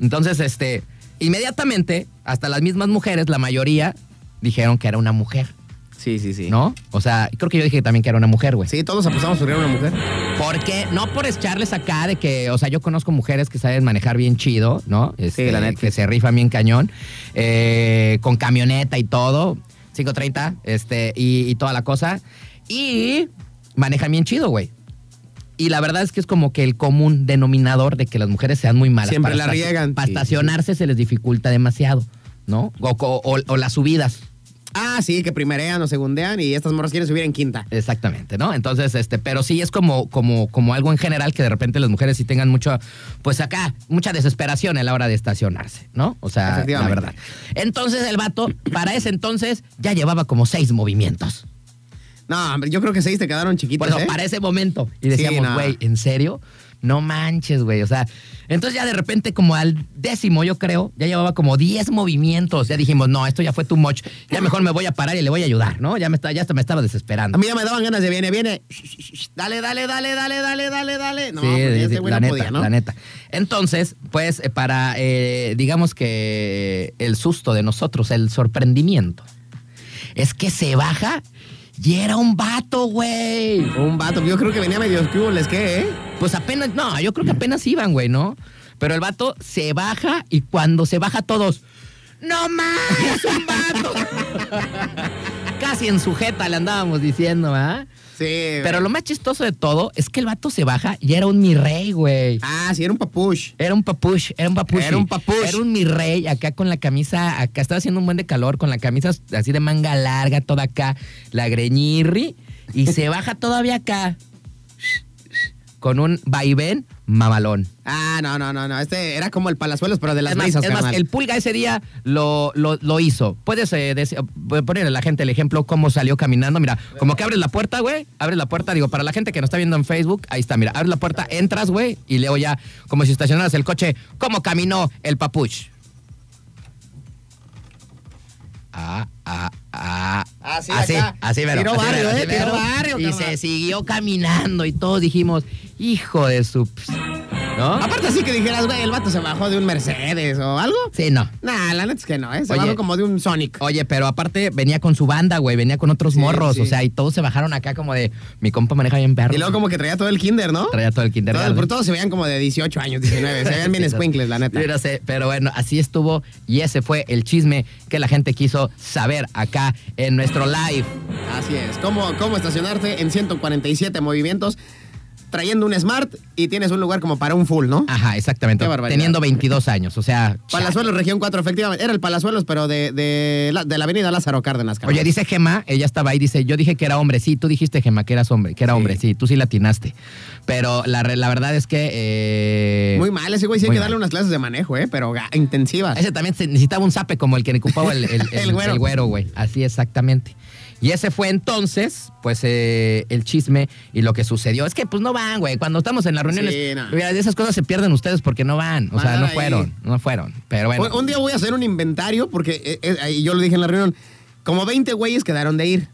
Entonces, este, inmediatamente, hasta las mismas mujeres, la mayoría, dijeron que era una mujer, Sí, sí, sí. ¿no? O sea, creo que yo dije también que era una mujer, güey. Sí, todos apostamos por que era una mujer. Porque, no por echarles acá de que, o sea, yo conozco mujeres que saben manejar bien chido, ¿no? Este, la neta. Que se rifan bien cañón, eh, con camioneta y todo, 530, este, y, y toda la cosa. Y manejan bien chido, güey. Y la verdad es que es como que el común denominador de que las mujeres sean muy malas. Siempre Para la riegan. Para Sí, sí, estacionarse se les dificulta demasiado, ¿no? O, o- o- o las subidas. Ah, sí, que primerean o segundean y estas morras quieren subir en quinta. Exactamente, ¿no? Entonces, este, pero sí es como, como, como algo en general que de repente las mujeres sí tengan mucho, pues acá, mucha desesperación a la hora de estacionarse, ¿no? O sea, la verdad. Entonces el vato, para ese entonces, ya llevaba como seis movimientos. No, hombre, yo creo que seis te quedaron chiquitos, Bueno, ¿eh? para ese momento. Y Sí, decíamos, no. güey, ¿en serio? No manches, güey. O sea, entonces ya de repente, como al décimo, yo creo, ya llevaba como 10 movimientos. Ya dijimos, no, esto ya fue too much. Ya mejor me voy a parar y le voy a ayudar, ¿no? Ya, me está, ya hasta me estaba desesperando. A mí ya me daban ganas de viene, viene. Dale, dale, dale, dale, dale, dale, dale. No, Sí, porque sí, este la no neta, podía, ¿no? la neta. Entonces, pues, eh, para, eh, digamos que el susto de nosotros, el sorprendimiento, es que se baja y era un vato, güey. Un vato, yo creo que venía medio es que, ¿eh? Pues apenas, no, yo creo que apenas iban, güey, ¿no? Pero el vato se baja y cuando se baja todos, ¡No más! ¡Un vato! <laughs> Casi en sujeta le andábamos diciendo, ¿ah? Sí. Pero lo más chistoso de todo es que el vato se baja y era un mi rey, güey. Ah, sí, era un papush. Era un papush, era un papush. Era un papush. Era un mi rey acá con la camisa, acá estaba haciendo un buen de calor, con la camisa así de manga larga, toda acá, la greñirri, y se baja todavía acá con un vaivén mamalón. Ah, no, no, no, no. Este era como el Palazuelos, pero de las es más, brisas, es más, el pulga ese día lo, lo, lo hizo. Puedes eh, eh, ponerle a la gente el ejemplo cómo salió caminando. Mira, como que abres la puerta, güey. Abres la puerta, digo, para la gente que nos está viendo en Facebook, ahí está, mira, abres la puerta, entras, güey, y luego ya, como si estacionaras el coche, cómo caminó el papuch. Ah, ah, ah. Ah, sí, así, acá. así, mero, Tiró así, barrio, mero, eh, así, tiró mero. barrio, Y carnal. se siguió caminando y todos dijimos, hijo de su... ¿No? Aparte así que dijeras, güey, el vato se bajó de un Mercedes o algo. Sí, no. Nah, la neta es que no, ¿eh? Se Oye. bajó como de un Sonic. Oye, pero aparte venía con su banda, güey, venía con otros Sí, morros, sí. o sea, y todos se bajaron acá como de, mi compa maneja bien perro. Y luego como que traía todo el kinder, ¿no? traía todo el kinder. Todo- por todos se veían como de 18 años, 19. Se veían bien <laughs> squinkles, la neta. Yo no sé, pero bueno, así estuvo y ese fue el chisme que la gente quiso saber acá en nuestro live. Así es. ¿Cómo, cómo estacionarte en 147 movimientos trayendo un Smart y tienes un lugar como para un full, ¿no? Ajá, exactamente. Qué. Teniendo 22 años, o sea. <laughs> Palazuelos, región 4, efectivamente. Era el Palazuelos, pero de, de, la, de la avenida Lázaro Cárdenas. carnal. Oye, dice Gema, ella estaba ahí, dice, yo dije que era hombre, sí, tú dijiste Gema que eras hombre, que era Sí. hombre, sí, tú sí latinaste. Pero la, la verdad es que... eh, Muy mal, ese güey sí hay que darle unas clases de manejo, ¿eh? Pero ga- intensivas. Ese también se necesitaba un zape como el que ocupaba el, <laughs> el, el- el güero, güey. Así exactamente. Y ese fue entonces, pues, eh, el chisme y lo que sucedió. Es que, pues, no van, güey. Cuando estamos en las reuniones, Sí, no. mira, de esas cosas se pierden ustedes porque no van. O sea, Mandar no ahí. fueron, no fueron. Pero bueno. Un- Un día voy a hacer un inventario porque eh, eh, yo lo dije en la reunión. Como 20 güeyes quedaron de ir.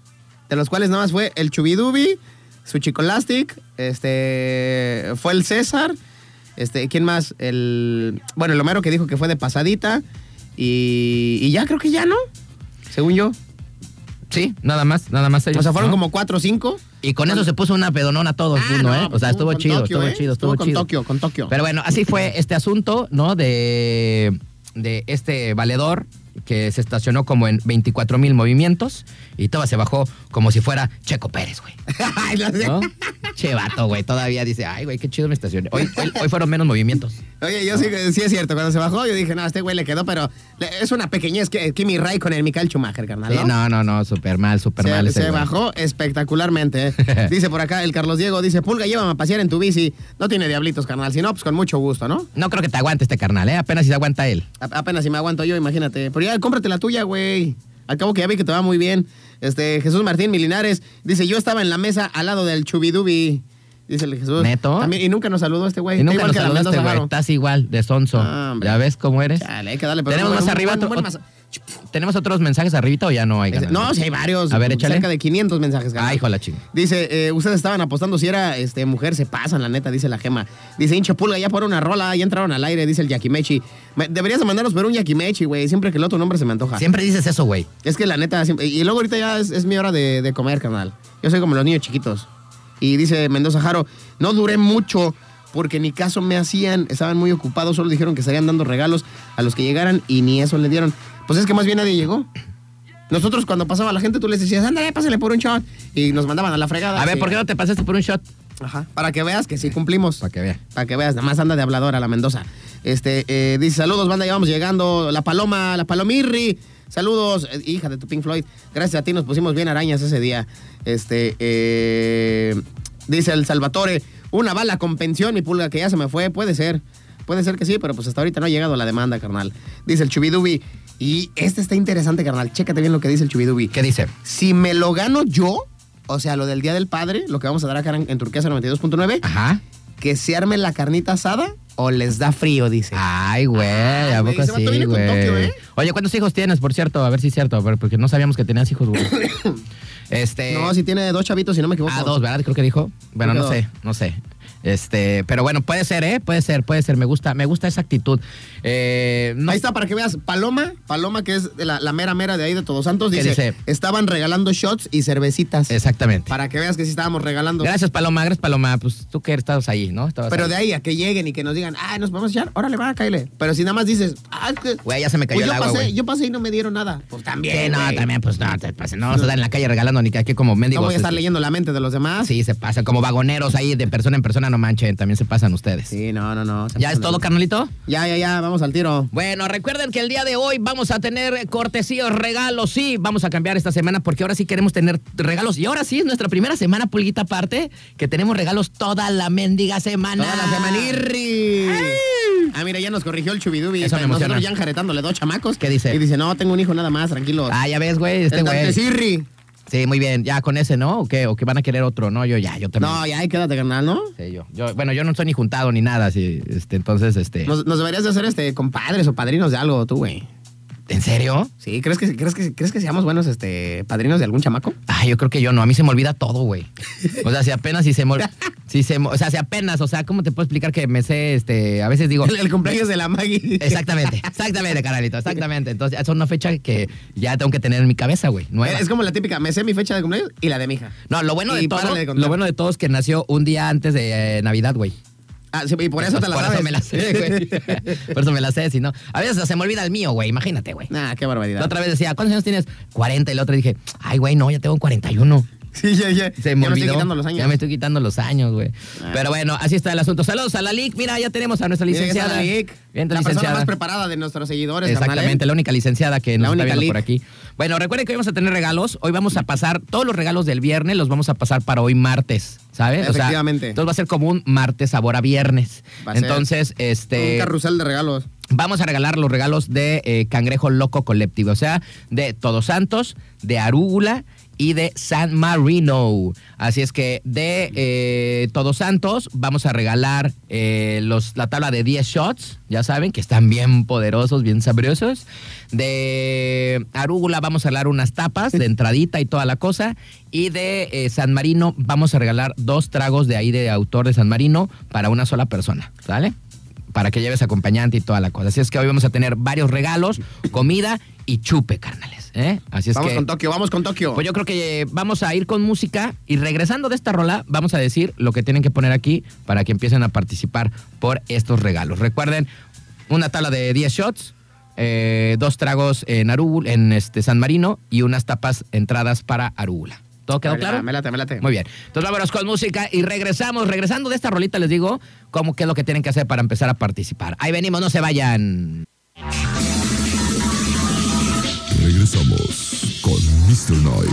De los cuales nada más fue el Chubidubi, su Chicolastic, este, fue el César, este, ¿quién más? El, bueno, el Homero que dijo que fue de pasadita y, y ya creo que ya no, según yo. Sí, nada más, nada más ellos. O sea, fueron ¿no? como 4 o 5. Y con eso se puso una pedonona a todo el Ah, mundo, no, ¿eh? O sea, estuvo estuvo chido, Tokio, estuvo ¿eh? chido, estuvo, Estuvo con chido. Tokio, con Tokio. Pero bueno, así fue este asunto, ¿no? De, de este valedor que se estacionó como en 24 mil movimientos y todo se bajó como si fuera Checo Pérez, güey. <laughs> ¿No? che vato, güey. Todavía dice, ay, güey, qué chido me estacioné. Hoy, hoy, hoy fueron menos movimientos. Oye, yo sí, sí es cierto, cuando se bajó yo dije, no, a este güey le quedó, pero le- es una pequeñez que Kimi Ray con el Michael Schumacher, carnal, Sí, no, no, no, súper mal, súper mal. Se, ese se güey. bajó espectacularmente. ¿eh? <laughs> Dice por acá el Carlos Diego, dice, Pulga, llévame a pasear en tu bici. No tiene diablitos, carnal. Si no, pues con mucho gusto, ¿no? No creo que te aguante este carnal, ¿eh? Apenas si se aguanta él. A- apenas si me aguanto yo, imagínate. Pero cómprate la tuya, güey. Al cabo que ya vi que te va muy bien. Este, Jesús Martín Milinares dice, yo estaba en la mesa al lado del Chubidubi. Dice el Jesús. ¿Neto? También- y nunca nos saludó este güey. Y nunca nos saludaste, Mendoza güey. Estás igual, de sonso. Ah. ¿Ya ves cómo eres? Chale, hay que darle, pero Tenemos más arriba. buen- ¿Tenemos otros mensajes arribita o ya no hay? Este, no, sí hay varios. A ver, échale. Cerca de 500 mensajes. carnal. Ay, hijo de la chinga. Dice, eh, ustedes estaban apostando si era este, mujer, se pasan, la neta, dice la gema. Dice, hinche pulga, ya por una rola, ya entraron al aire, dice el Yakimechi. Me- deberías de mandarnos ver un Yakimechi, güey, siempre que el otro nombre se me antoja. Siempre dices eso, güey. Es que la neta, siempre- y luego ahorita ya es, es mi hora de, de comer, carnal. Yo soy como los niños chiquitos. Y dice Mendoza Jaro, no duré mucho porque ni caso me hacían, estaban muy ocupados, solo dijeron que estarían dando regalos a los que llegaran y ni eso le dieron. Pues es que más bien nadie llegó. Nosotros cuando pasaba la gente, tú les decías, ándale, pásale por un shot. Y nos mandaban a la fregada. A ver, Sí. ¿por qué no te pasaste por un shot? Ajá. Para que veas que sí cumplimos. Para que vea. Para que veas, nada más anda de habladora la Mendoza. Este, eh, dice, saludos, banda, ya vamos llegando. La Paloma, la Palomirri. Saludos, eh, hija de tu Pink Floyd. Gracias a ti nos pusimos bien arañas ese día. Este, eh, dice el Salvatore, una bala con pensión, mi pulga, que ya se me fue. Puede ser, puede ser que sí, pero pues hasta ahorita no ha llegado la demanda, carnal. Dice el Chubidubi. Y este está interesante, carnal. Chécate bien lo que dice el Chubidubi. ¿Qué dice? Si me lo gano yo, o sea, lo del Día del Padre, lo que vamos a dar acá en, en Turquesa 92.9, Ajá. que se arme la carnita asada o les da frío, dice. Ay, güey, ¿a güey, poco ese vato sí, viene con güey? Tokio, ¿eh? Oye, ¿cuántos hijos tienes, por cierto? A ver si es cierto, a ver, porque no sabíamos que tenías hijos, güey. <coughs> Este... no, si tiene dos chavitos, si no me equivoco. Ah, dos, ¿verdad? Creo que dijo. Bueno, Creo no sé, no sé. Este, pero bueno, puede ser, ¿eh? Puede ser, puede ser. Me gusta, me gusta esa actitud. Eh, no- Ahí está para que veas. Paloma, Paloma, que es la, la mera mera de ahí de Todos Santos, ¿Qué dice, dice? estaban regalando shots y cervecitas. Exactamente. Para que veas que sí estábamos regalando. Gracias, Paloma. Gracias, Paloma. Pues tú que estabas ahí, ¿no? Estabas Pero ahí. de ahí a que lleguen y que nos digan, ah, nos podemos echar, órale, va, cáele. Pero si nada más dices, ah, es que. Güey, ya se me cayó pues el yo agua, pasé, güey. yo pasé y no me dieron nada. Pues también. Sí, no, güey. también, pues no, te pases. No vamos a estar en la calle regalando ni que aquí como No mendigos. voy a estar este, leyendo la mente de los demás. Sí, se pasa. Como vagoneros ahí de persona en persona, no manchen. También se pasan ustedes. Sí, no, no, no. ¿Ya es todo, carnalito? Ya, ya, ya, vamos al tiro. Bueno, recuerden que el día de hoy vamos a tener cortesías, regalos, sí, vamos a cambiar esta semana porque ahora sí queremos tener regalos. Y ahora sí es nuestra primera semana, pulguita aparte, que tenemos regalos toda la mendiga semana. Toda la semanirri. Ah, mira, ya nos corrigió el chubidubi. Eso me Nosotros emociona. ya enjaretándole dos chamacos. ¿Qué dice? Y dice, no, tengo un hijo nada más, tranquilo. Ah, ya ves, güey, este güey. Sí, muy bien. Ya con ese, ¿no? ¿O qué? ¿O que van a querer otro? No, yo ya, yo también. No, ya, ahí quédate, carnal, ¿no? Sí, yo, yo, bueno, yo no estoy ni juntado ni nada, sí, este, entonces, este. Nos, nos deberías de hacer este compadres o padrinos de algo, tú, güey. ¿En serio? Sí, ¿crees que, crees, que, ¿crees que seamos buenos este, padrinos de algún chamaco? Ay, yo creo que yo no. A mí se me olvida todo, güey. O sea, si apenas si se me, <laughs> si se, o sea, si apenas, o sea, ¿cómo te puedo explicar que me sé, este, a veces digo. El, <laughs> el cumpleaños de la Maggie. Exactamente, exactamente, carnalito, exactamente. Entonces, es una fecha que ya tengo que tener en mi cabeza, güey. Nueva. Es como la típica, me sé mi fecha de cumpleaños y la de mi hija. No, lo bueno de Y todo, de contar. lo bueno de todo es que nació un día antes de eh, Navidad, güey. Ah, sí, y por eso te la Por sabes. eso me la sé, güey. <laughs> Por eso me la sé, si no. A veces se me olvida el mío, güey. Imagínate, güey. Nah, qué barbaridad. La otra vez decía, ¿cuántos años tienes? 40. Y la otra dije, ay, güey, no, ya tengo 41. <laughs> Sí, ya, ya. Se ya me me olvidó. estoy quitando los años. Ya me estoy quitando los años, güey. Ah. Pero bueno, así está el asunto. Saludos a la LIC. Mira, ya tenemos a nuestra ya licenciada. la Vic, Bien, la persona licenciada. más preparada de nuestros seguidores. Exactamente, carnal, la única licenciada que nos La está viendo Lic. por aquí. Bueno, recuerden que hoy vamos a tener regalos. Hoy vamos a pasar todos los regalos del viernes, los vamos a pasar para hoy martes, ¿sabes? O sea, Efectivamente. entonces va a ser como un martes sabor a viernes. Va a Entonces, ¿eh? este. Un carrusel de regalos. Vamos a regalar los regalos de eh, Cangrejo Loco Colectivo, o sea, de Todos Santos, de Arúgula y de San Marino. Así es que de eh, Todos Santos vamos a regalar eh, los, la tabla de 10 shots, ya saben, que están bien poderosos, bien sabrosos. De Arúgula vamos a regalar unas tapas de entradita y toda la cosa. Y de eh, San Marino vamos a regalar dos tragos de ahí de autor de San Marino para una sola persona, ¿sale? Para que lleves acompañante y toda la cosa. Así es que hoy vamos a tener varios regalos, comida y chupe, carnales. ¿eh? Así es vamos que. con Tokio, vamos con Tokio. Pues yo creo que vamos a ir con música y regresando de esta rola, vamos a decir lo que tienen que poner aquí para que empiecen a participar por estos regalos. Recuerden, una tabla de 10 shots, eh, dos tragos en Arúgula, en este San Marino y unas tapas entradas para Arúgula. ¿Todo quedó Me claro? Me late, me late. Muy bien. Entonces vámonos con música y regresamos. Regresando de esta rolita les digo cómo qué es lo que tienen que hacer para empezar a participar. Ahí venimos, no se vayan. Regresamos con Mr. Night.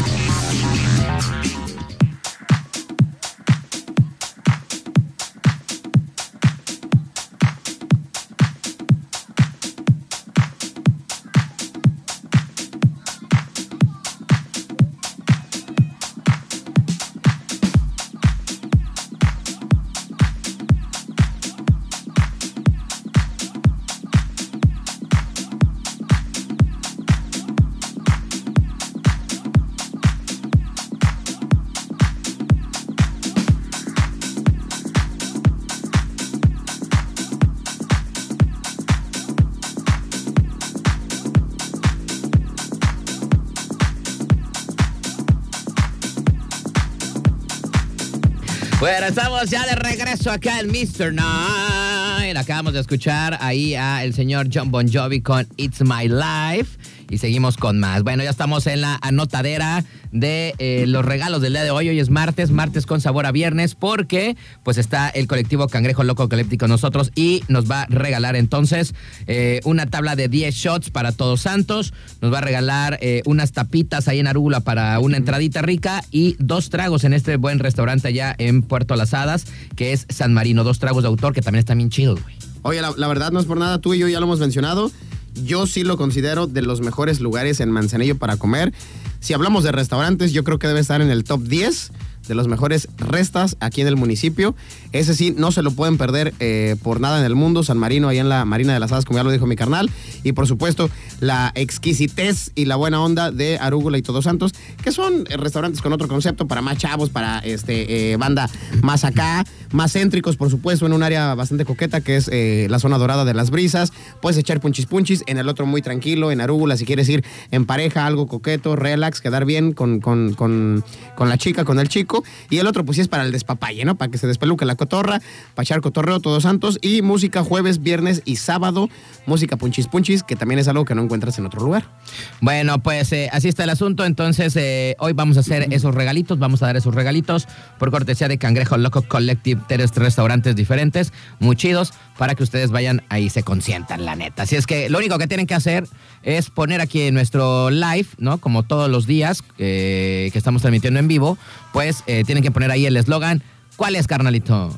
Estamos ya de regreso acá en Mr. Night. Acabamos de escuchar ahí a el señor John Bon Jovi con It's My Life. Y seguimos con más. Bueno, ya estamos en la anotadera de eh, los regalos del día de hoy. Hoy es martes, martes con sabor a viernes, porque pues está el colectivo Cangrejo Loco con nosotros y nos va a regalar entonces eh, una tabla de 10 shots para Todos Santos. Nos va a regalar eh, unas tapitas ahí en Arúgula para una entradita rica y dos tragos en este buen restaurante allá en Puerto Las Hadas, que es San Marino. Dos tragos de autor que también están bien chidos, güey. Oye, la, la verdad no es por nada, tú y yo ya lo hemos mencionado. Yo sí lo considero de los mejores lugares en Manzanillo para comer. Si hablamos de restaurantes, yo creo que debe estar en el top 10 de los mejores restas aquí en el municipio. Ese sí, no se lo pueden perder eh, por nada en el mundo. San Marino, ahí en la Marina de las Hadas, como ya lo dijo mi carnal. Y por supuesto, la exquisitez y la buena onda de Arúgula y Todos Santos, que son eh, restaurantes con otro concepto para más chavos, para este eh, banda más acá, más céntricos, por supuesto, en un área bastante coqueta que es la zona dorada de las brisas. Puedes echar punchis punchis, en el otro muy tranquilo, en Arúgula, si quieres ir en pareja, algo coqueto, relax, quedar bien con, con, con, con la chica, con el chico. Y el otro, pues sí es para el despapalle, ¿no? Para que se despeluque la cotorra, para echar cotorreo todos santos. Y música jueves, viernes y sábado, música punchis punchis, que también es algo que no encuentras en otro lugar. Bueno, pues eh, así está el asunto. Entonces, eh, hoy vamos a hacer esos regalitos, vamos a dar esos regalitos por cortesía de Cangrejo Loco Collective, tres restaurantes diferentes, muy chidos, para que ustedes vayan ahí y se consientan, la neta. Así es que lo único que tienen que hacer es poner aquí en nuestro live, ¿no? Como todos los días eh, que estamos transmitiendo en vivo, pues eh, tienen que poner ahí el eslogan. ¿Cuál es, carnalito?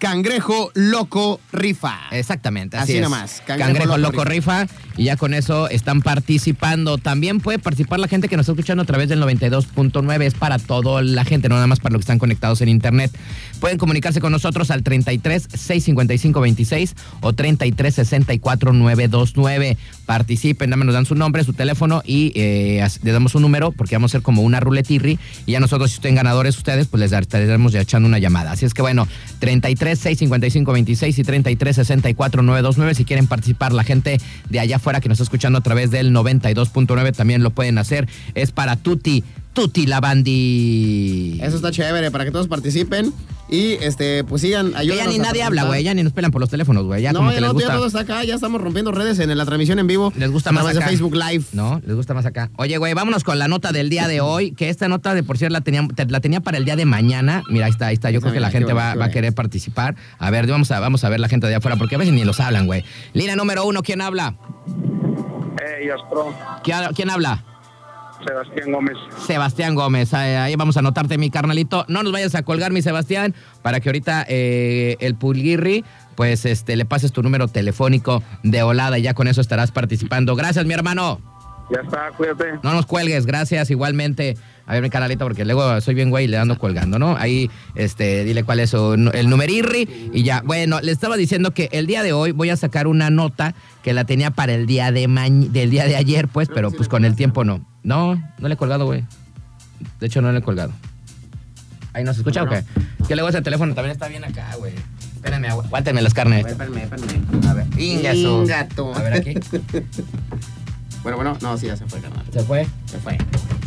Cangrejo Loco Rifa. Exactamente, Así así, es. nomás, Cangrejo, Cangrejo Loco, Loco rifa. Y ya con eso están participando. También puede participar la gente que nos está escuchando a través del 92.9. Es para toda la gente, no nada más para los que están conectados en internet. Pueden comunicarse con nosotros al 33 655 26 o 33 64 929. Participen, más nos dan su nombre, su teléfono y eh, le damos un número porque vamos a hacer como una ruletirri. Y ya nosotros, si estén ganadores ustedes, pues les estaremos ya echando una llamada. Así es que bueno, 33 655 26 y 33 64 929. Si quieren participar, la gente de allá afuera que nos está escuchando a través del 92.9 también lo pueden hacer. Es para Tuti, Tuti la Bandi. Eso está chévere, para que todos participen. Y este, pues sigan, ayúdenos. ya ni a nadie habla, güey. Ya ni nos pelan por los teléfonos, güey. Ya no, como ya que les no, ya gusta. todo está acá, ya estamos rompiendo redes en la transmisión en vivo. Les gusta más acá. de Facebook Live. No, les gusta más acá. Oye, güey, vámonos con la nota del día de hoy. Que esta nota de por cierto la tenía, te- la tenía para el día de mañana. Mira, ahí está, ahí está. Yo creo que la gente va, a querer participar. A ver, vamos a, vamos a ver la gente de afuera, porque a veces ni los hablan, güey. Línea número uno, ¿quién habla? Hey, Astro, ¿Quién, quién habla? Sebastián Gómez. Sebastián Gómez. Ahí, vamos a anotarte, mi carnalito. No nos vayas a colgar, mi Sebastián, para que ahorita eh, el Pulguirri, pues este, le pases tu número telefónico de volada y ya con eso estarás participando. Gracias, mi hermano. Ya está, cuídate. No nos cuelgues, gracias igualmente. A ver, mi canalito, porque luego soy bien güey y le ando colgando, ¿no? Ahí, este, dile cuál es su- el numerirri y ya. Bueno, le estaba diciendo que el día de hoy voy a sacar una nota que la tenía para el día de mañ- del día de ayer, pues, pero pues con el tiempo no. No, no le he colgado, güey. De hecho, no le he colgado. Ahí nos escucha o qué? Que luego ese teléfono también está bien acá, güey. Espérenme, agu- aguántenme las carnes. Espérame, espérame. A ver. Ingato. A ver aquí. <laughs> Bueno, bueno, no, sí, ya se fue, carnal. ¿Se fue? Se fue.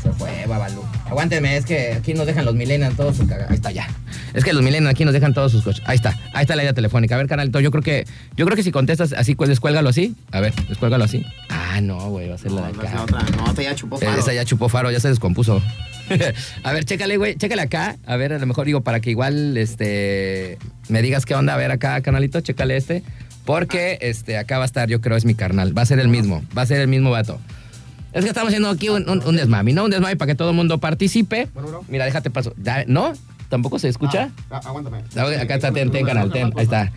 Se fue, Babalú. Aguántenme, es que aquí nos dejan los millennials todos su caga. Ahí está ya. Es que los millennials aquí nos dejan todos sus coches. Ahí está, ahí está la idea telefónica. A ver, canalito, yo creo que, yo creo que si contestas así, pues descuélgalo así. A ver, descuélgalo así. Ah, no, güey, va a ser la de acá. otra, no, esta ya chupó faro. Esa ya chupó faro, ya se descompuso. <laughs> a ver, chécale, güey, chécale acá. A ver, a lo mejor digo, para que igual este me digas qué onda. A ver acá, canalito, chécale este. Porque este acá va a estar, yo creo, es mi carnal. Va a ser el mismo, va a ser el mismo vato. Es que estamos haciendo aquí un, un, un desmami, ¿no? Un desmami para que todo el mundo participe. Mira, déjate paso. Ya, ¿No? ¿Tampoco se escucha? Ah, aguántame. Ah, Acá está, ten, ten, canal, ten, ahí está.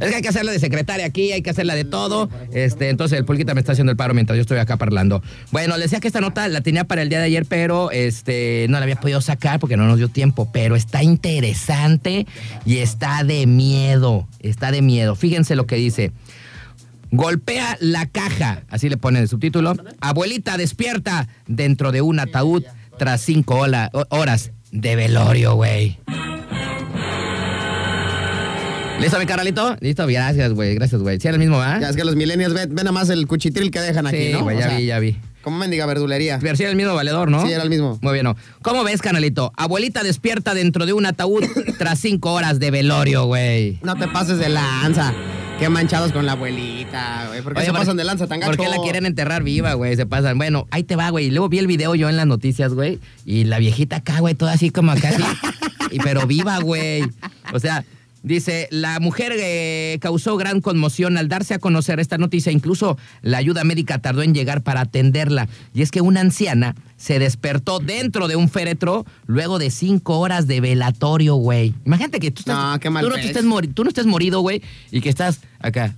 Es que hay que hacerla de secretaria aquí, hay que hacerla de todo. Este, entonces el pulquita me está haciendo el paro mientras yo estoy acá parlando. Bueno, les decía que esta nota la tenía para el día de ayer, pero este, no la había podido sacar porque no nos dio tiempo. Pero está interesante y está de miedo. Está de miedo. Fíjense lo que dice. Golpea la caja, así le ponen el subtítulo. Abuelita despierta dentro de un ataúd tras cinco horas de velorio, güey. ¿Listo, mi carnalito? Listo, gracias, güey. Gracias, güey. Sí, era el mismo, ¿ah? Ya es que los millennials ven, ven más el cuchitril que dejan aquí, ¿no? O ya sea, vi, ya vi. Como mendiga verdulería. Pero sí era el mismo valedor, ¿no? Sí, era el mismo. Muy bien. ¿no? ¿Cómo ves, canalito? Abuelita despierta dentro de un ataúd tras cinco horas de velorio, güey. No te pases de lanza. Qué manchados con la abuelita, güey. ¿Por qué Oye, se ¿por- pasan de lanza tan gacho? ¿Por qué la quieren enterrar viva, güey? Se pasan. Bueno, ahí te va, güey. Y luego vi el video yo en las noticias, güey. Y la viejita acá, güey, toda así como acá, así. <laughs> y, pero viva, güey. O sea, dice, la mujer eh, causó gran conmoción al darse a conocer esta noticia. Incluso la ayuda médica tardó en llegar para atenderla. Y es que una anciana se despertó dentro de un féretro luego de cinco horas de velatorio, güey. Imagínate que tú estás... No, qué mal tú, no mori- tú no estés morido, güey, y que estás acá.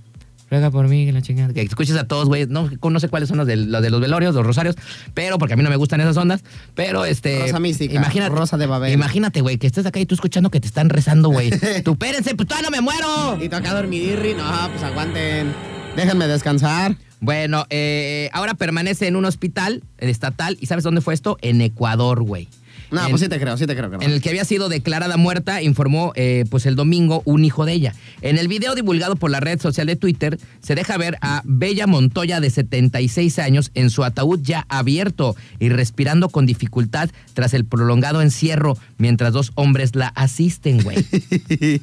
Ruega por mí, que la chingada. Que escuches a todos, güey. No, no sé cuáles son los de, los de los velorios, los rosarios, pero porque a mí no me gustan esas ondas. Pero este. Rosa mística, rosa de Babel. Imagínate, güey, que estés acá y tú escuchando que te están rezando, güey. <laughs> tú, espérense, pues todavía no me muero. Y toca dormidirri. No, pues aguanten. Déjenme descansar. Bueno, eh, ahora permanece en un hospital estatal. ¿Y sabes dónde fue esto? En Ecuador, güey. No, En- pues sí te creo, sí te creo. que no. en el que había sido declarada muerta, informó eh, pues el domingo un hijo de ella. En el video divulgado por la red social de Twitter, se deja ver a Bella Montoya de 76 años en su ataúd ya abierto y respirando con dificultad tras el prolongado encierro mientras dos hombres la asisten, güey. <laughs>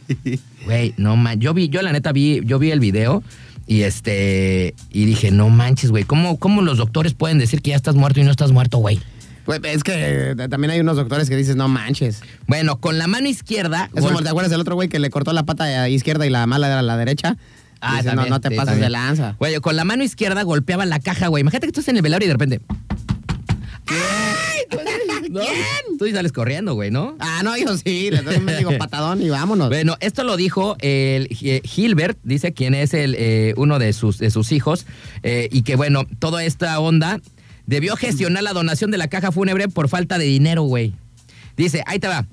Güey, no man, yo vi, yo la neta vi, yo vi el video y este y dije, no manches, güey, ¿cómo, ¿cómo los doctores pueden decir que ya estás muerto y no estás muerto, güey? Güey, es que eh, también hay unos doctores que dices, no manches. Bueno, con la mano izquierda. Es como, ¿te acuerdas del otro güey que le cortó la pata izquierda y la mala era la derecha? Ah, Dices, también, no, no te sí, pases también. de lanza. Güey, con la mano izquierda golpeaba la caja, güey. Imagínate que estás en el velorio y de repente. ¿No? Tú y sales corriendo, güey, ¿no? Ah, no, yo sí, le doy un medio <laughs> patadón y vámonos. Bueno, esto lo dijo el eh, Gilbert, dice quien es el eh, uno de sus, de sus hijos, eh, y que bueno, toda esta onda debió gestionar la donación de la caja fúnebre por falta de dinero, güey. Dice, ahí te va.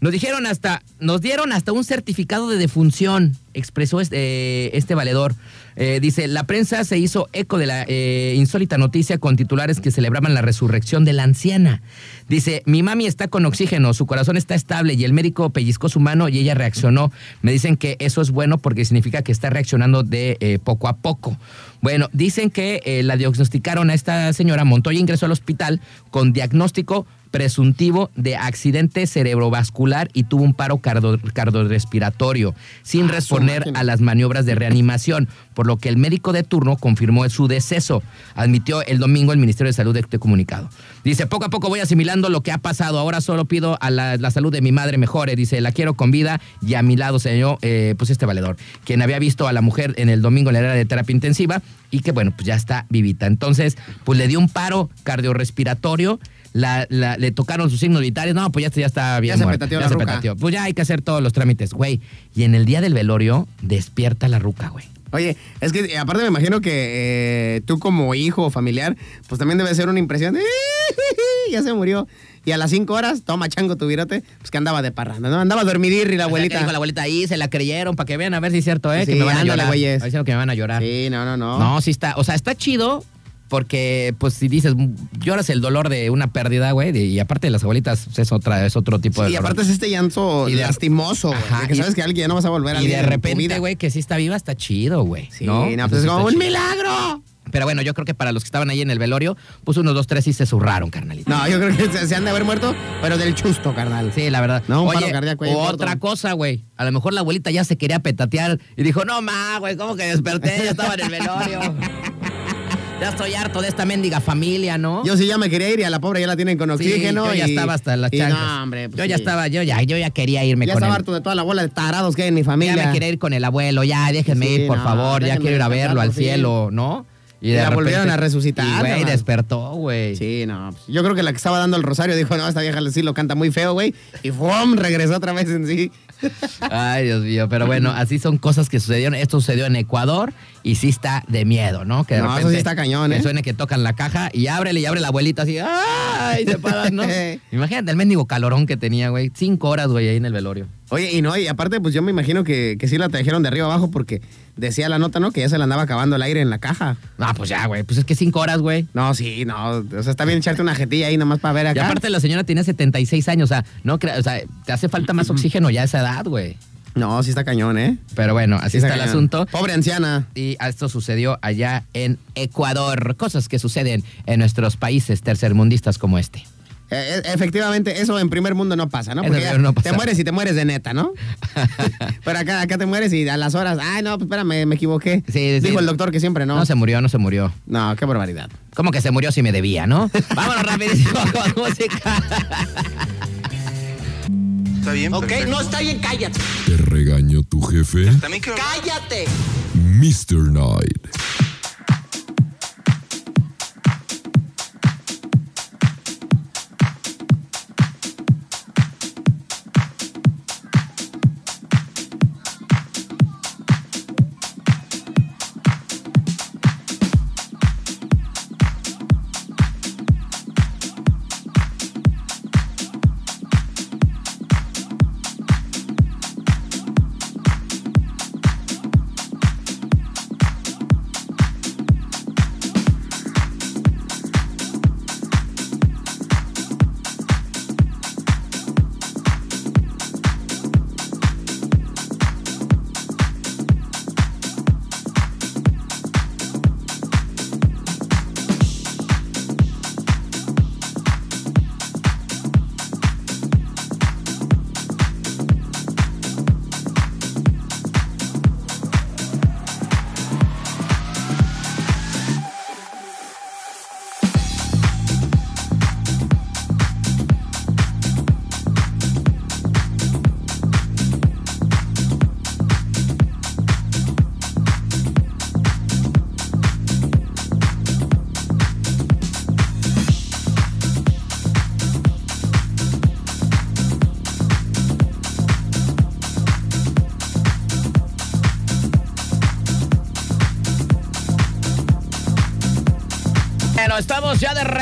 Nos dijeron hasta, nos dieron hasta un certificado de defunción, expresó este, este valedor. Eh, dice, la prensa se hizo eco de la eh, insólita noticia con titulares que celebraban la resurrección de la anciana. Dice, mi mami está con oxígeno, su corazón está estable y el médico pellizcó su mano y ella reaccionó. Me dicen que eso es bueno porque significa que está reaccionando de eh, poco a poco. Bueno, dicen que la diagnosticaron a esta señora, Montoya ingresó al hospital con diagnóstico presuntivo de accidente cerebrovascular y tuvo un paro cardiorrespiratorio, sin Ah, responder a las maniobras de reanimación, por lo que el médico de turno confirmó su deceso, admitió el domingo el Ministerio de Salud de este comunicado. Dice, poco a poco voy asimilando lo que ha pasado, ahora solo pido a la, la salud de mi madre mejore, dice, la quiero con vida y a mi lado señor, eh, pues este valedor, quien había visto a la mujer en el domingo en la área de terapia intensiva y que bueno, pues ya está vivita. Entonces, pues le dio un paro cardiorrespiratorio. La, la- le tocaron sus signos vitales. No, pues ya, está- ya está bien. Ya se muerta, petateó ya la se ruca. petateó. Pues ya hay que hacer todos los trámites, güey. Y en el día del velorio, despierta la ruca, güey. Oye, es que aparte me imagino que eh, tú como hijo o familiar, pues también debe ser una impresión de <laughs> ya se murió. Y a las cinco horas, toma chango tu virote, pues que andaba de parranda, ¿no? Andaba dormidir y la O abuelita. dijo la abuelita ahí, se la creyeron para que vean a ver si es cierto, ¿eh? Sí, que me van a llorar. A ver si es que me van a llorar. Sí, no, no, no. No, sí está. O sea, está chido porque, pues, si dices, lloras el dolor de una pérdida, güey, y aparte de las abuelitas pues, es otra, es otro tipo de y dolor. aparte es este llanto Y de- lastimoso. Ajá, de que y- sabes que alguien ya no vas a volver a y de repente, güey, que sí está viva, está chido, güey. Sí, ¿no? no, pues es como un chido. milagro. Pero bueno, yo creo que para los que estaban ahí en el velorio, pues unos dos, tres sí se zurraron, carnalito. No, yo creo que se, se han de haber muerto, pero del chusto, carnal. Sí, la verdad. No, un Oye, paro cardíaco ahí otra cosa, güey. A lo mejor la abuelita ya se quería petatear y dijo, no, ma, güey, ¿cómo que desperté? Ya estaba en el velorio. <laughs> ya estoy harto de esta mendiga familia, ¿no? Yo sí ya me quería ir y a la pobre ya la tienen con Sí, oxígeno. yo ya y- estaba hasta las y chanclas. No, hombre. pues yo ya sí. estaba, yo ya, yo ya quería irme Ya con estaba él. harto de toda la bola de tarados que hay en mi familia. Ya me quería ir con el abuelo, ya déjenme Sí, ir, por no, favor, ya quiero ir a verlo al cielo, ¿no? Y la volvieron a resucitar, Y, güey, despertó, güey. Sí, no. pues, yo creo que la que estaba dando el rosario dijo, no, esta vieja sí lo canta muy feo, güey. Y ¡fum! regresó otra vez en sí. Ay, Dios mío, pero bueno, así son cosas que sucedieron. Esto sucedió en Ecuador y sí está de miedo, ¿no? Que de No, eso sí está cañón, ¿eh? Que suene que tocan la caja y ábrele y abre la abuelita así. ¡Ay! Se paran, ¿no? <laughs> Imagínate el mendigo calorón que tenía, güey. Cinco horas, güey, ahí en el velorio. Oye, y no, y aparte, pues yo me imagino que, que sí la trajeron de arriba abajo porque decía la nota, ¿no? Que ya se le andaba acabando el aire en la caja. No, pues ya, güey. Pues es que cinco horas, güey. No, sí, no. O sea, está bien echarte una jetilla ahí nomás para ver Y acá. aparte la señora tiene 76 años, o sea, no o sea, te hace falta más <clears throat> oxígeno ya a esa edad, güey. No, sí está cañón, ¿eh? Pero bueno, así Sí está el cañón. asunto. Pobre anciana. Y esto sucedió allá en Ecuador. Cosas que suceden en nuestros países tercermundistas como este. Eh, eh, efectivamente, eso en primer mundo no pasa, ¿no? Porque ya no pasa. te mueres y te mueres de neta, ¿no? <laughs> Pero acá, acá te mueres y a las horas, ay, no, pues espérame, me equivoqué. Sí, sí. Dijo el doctor que siempre no. No se murió, no se murió. No, qué barbaridad. ¿Cómo que se murió si me debía, no? <laughs> Vámonos rapidísimo con música. Está bien. Ok, perfecto. no está bien, cállate. ¿Te regañó tu jefe? También. Cállate. Mr. Night.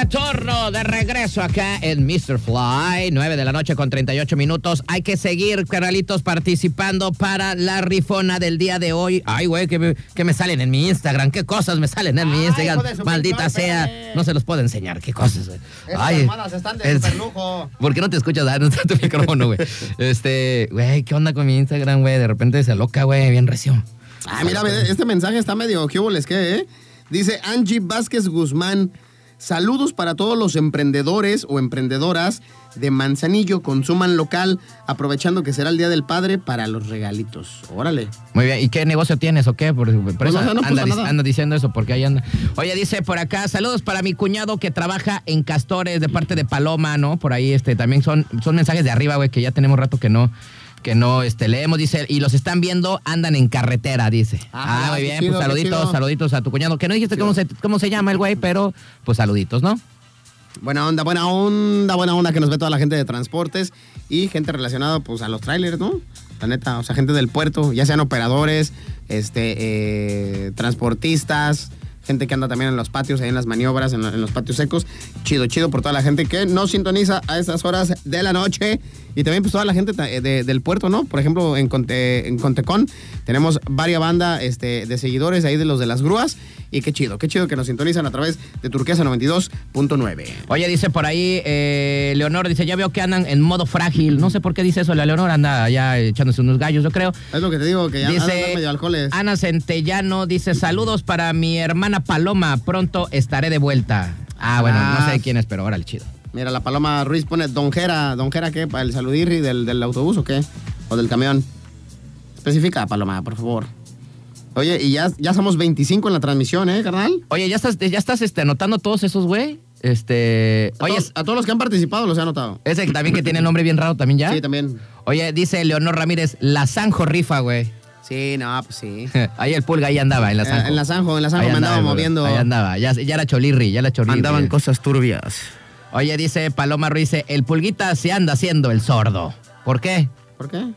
Retorno, de regreso acá en Mr. Fly, 9 de la noche con 38 minutos. Hay que seguir, canalitos, participando para la rifona del día de hoy. Ay, güey, que me, que me salen en mi Instagram. ¿Qué cosas me salen en mi Instagram? Maldita sea. No se los puedo enseñar. ¿Qué cosas, güey? Ay, almohadas están de es- superlujo. <laughs> ¿Por qué no te escuchas? Ah, no está tu <laughs> micrófono, güey. Este, güey, ¿qué onda con mi Instagram, güey? De repente se loca, güey, bien recio. Ah, mira, este mensaje está medio ¿qué hubo les qué, eh? Dice Angie Vázquez Guzmán. Saludos para todos los emprendedores o emprendedoras de Manzanillo. Consuman local, aprovechando que será el Día del Padre para los regalitos. Órale. Muy bien, ¿y qué negocio tienes o qué? Por, por Pues eso no, no puso anda, dic- nada. anda diciendo eso, porque ahí anda. Oye, dice por acá, saludos para mi cuñado que trabaja en Castores de parte de Paloma, ¿no? Por ahí este también son, son mensajes de arriba, güey, que ya tenemos rato que no, que no este, leemos, dice, y los están viendo, andan en carretera, dice. Ah, Ah, muy bien, chido, pues saluditos, saluditos a tu cuñado, que no dijiste cómo se, cómo se llama el güey, pero pues saluditos, ¿no? Buena onda, buena onda, buena onda que nos ve toda la gente de transportes y gente relacionada pues a los trailers, ¿no? La neta, o sea, gente del puerto, ya sean operadores, este, eh, transportistas, gente que anda también en los patios, ahí en las maniobras, en los patios secos. Chido, chido por toda la gente que nos sintoniza a estas horas de la noche. Y también pues toda la gente eh, de- del puerto, ¿no? Por ejemplo, en, Conte, en Contecón tenemos varias bandas este, de seguidores ahí de los de las grúas. Y qué chido, qué chido que nos sintonizan a través de Turquesa 92.9. Oye, dice por ahí, eh, Leonor, dice, ya veo que andan en modo frágil. No sé por qué dice eso, la Leonor anda ya echándose unos gallos, yo creo. Es lo que te digo, que ya Dice medio alcoholes. Ana Centellano, dice, saludos para mi hermana Paloma, pronto estaré de vuelta. Ah, bueno, no Ah. sé quién es, pero órale, chido. Mira, la Paloma Ruiz pone Don Jera. ¿Don Jera qué? ¿Para el saludirri del, del autobús o qué? ¿O del camión? Especifica, Paloma, por favor. Oye, y ya, ya somos 25 en la transmisión, ¿eh, carnal? Oye, ¿ya estás, ya estás este, anotando todos esos, güey? Este, A, oye, todos, a todos los que han participado los he anotado. ese que también que tiene nombre bien raro también ya. Sí, también. Oye, dice Leonor Ramírez, la Sanjo rifa, güey. Sí, no, pues sí. <laughs> Ahí el pulga, ahí andaba, en la En, Sanjo. en la Sanjo, en la Sanjo Ahí me andaba moviendo. Ahí andaba, ya, ya era cholirri, ya era cholirri. Andaban cosas turbias. Oye, dice Paloma Ruiz, el pulguita se anda haciendo el sordo. ¿Por qué? ¿Por qué?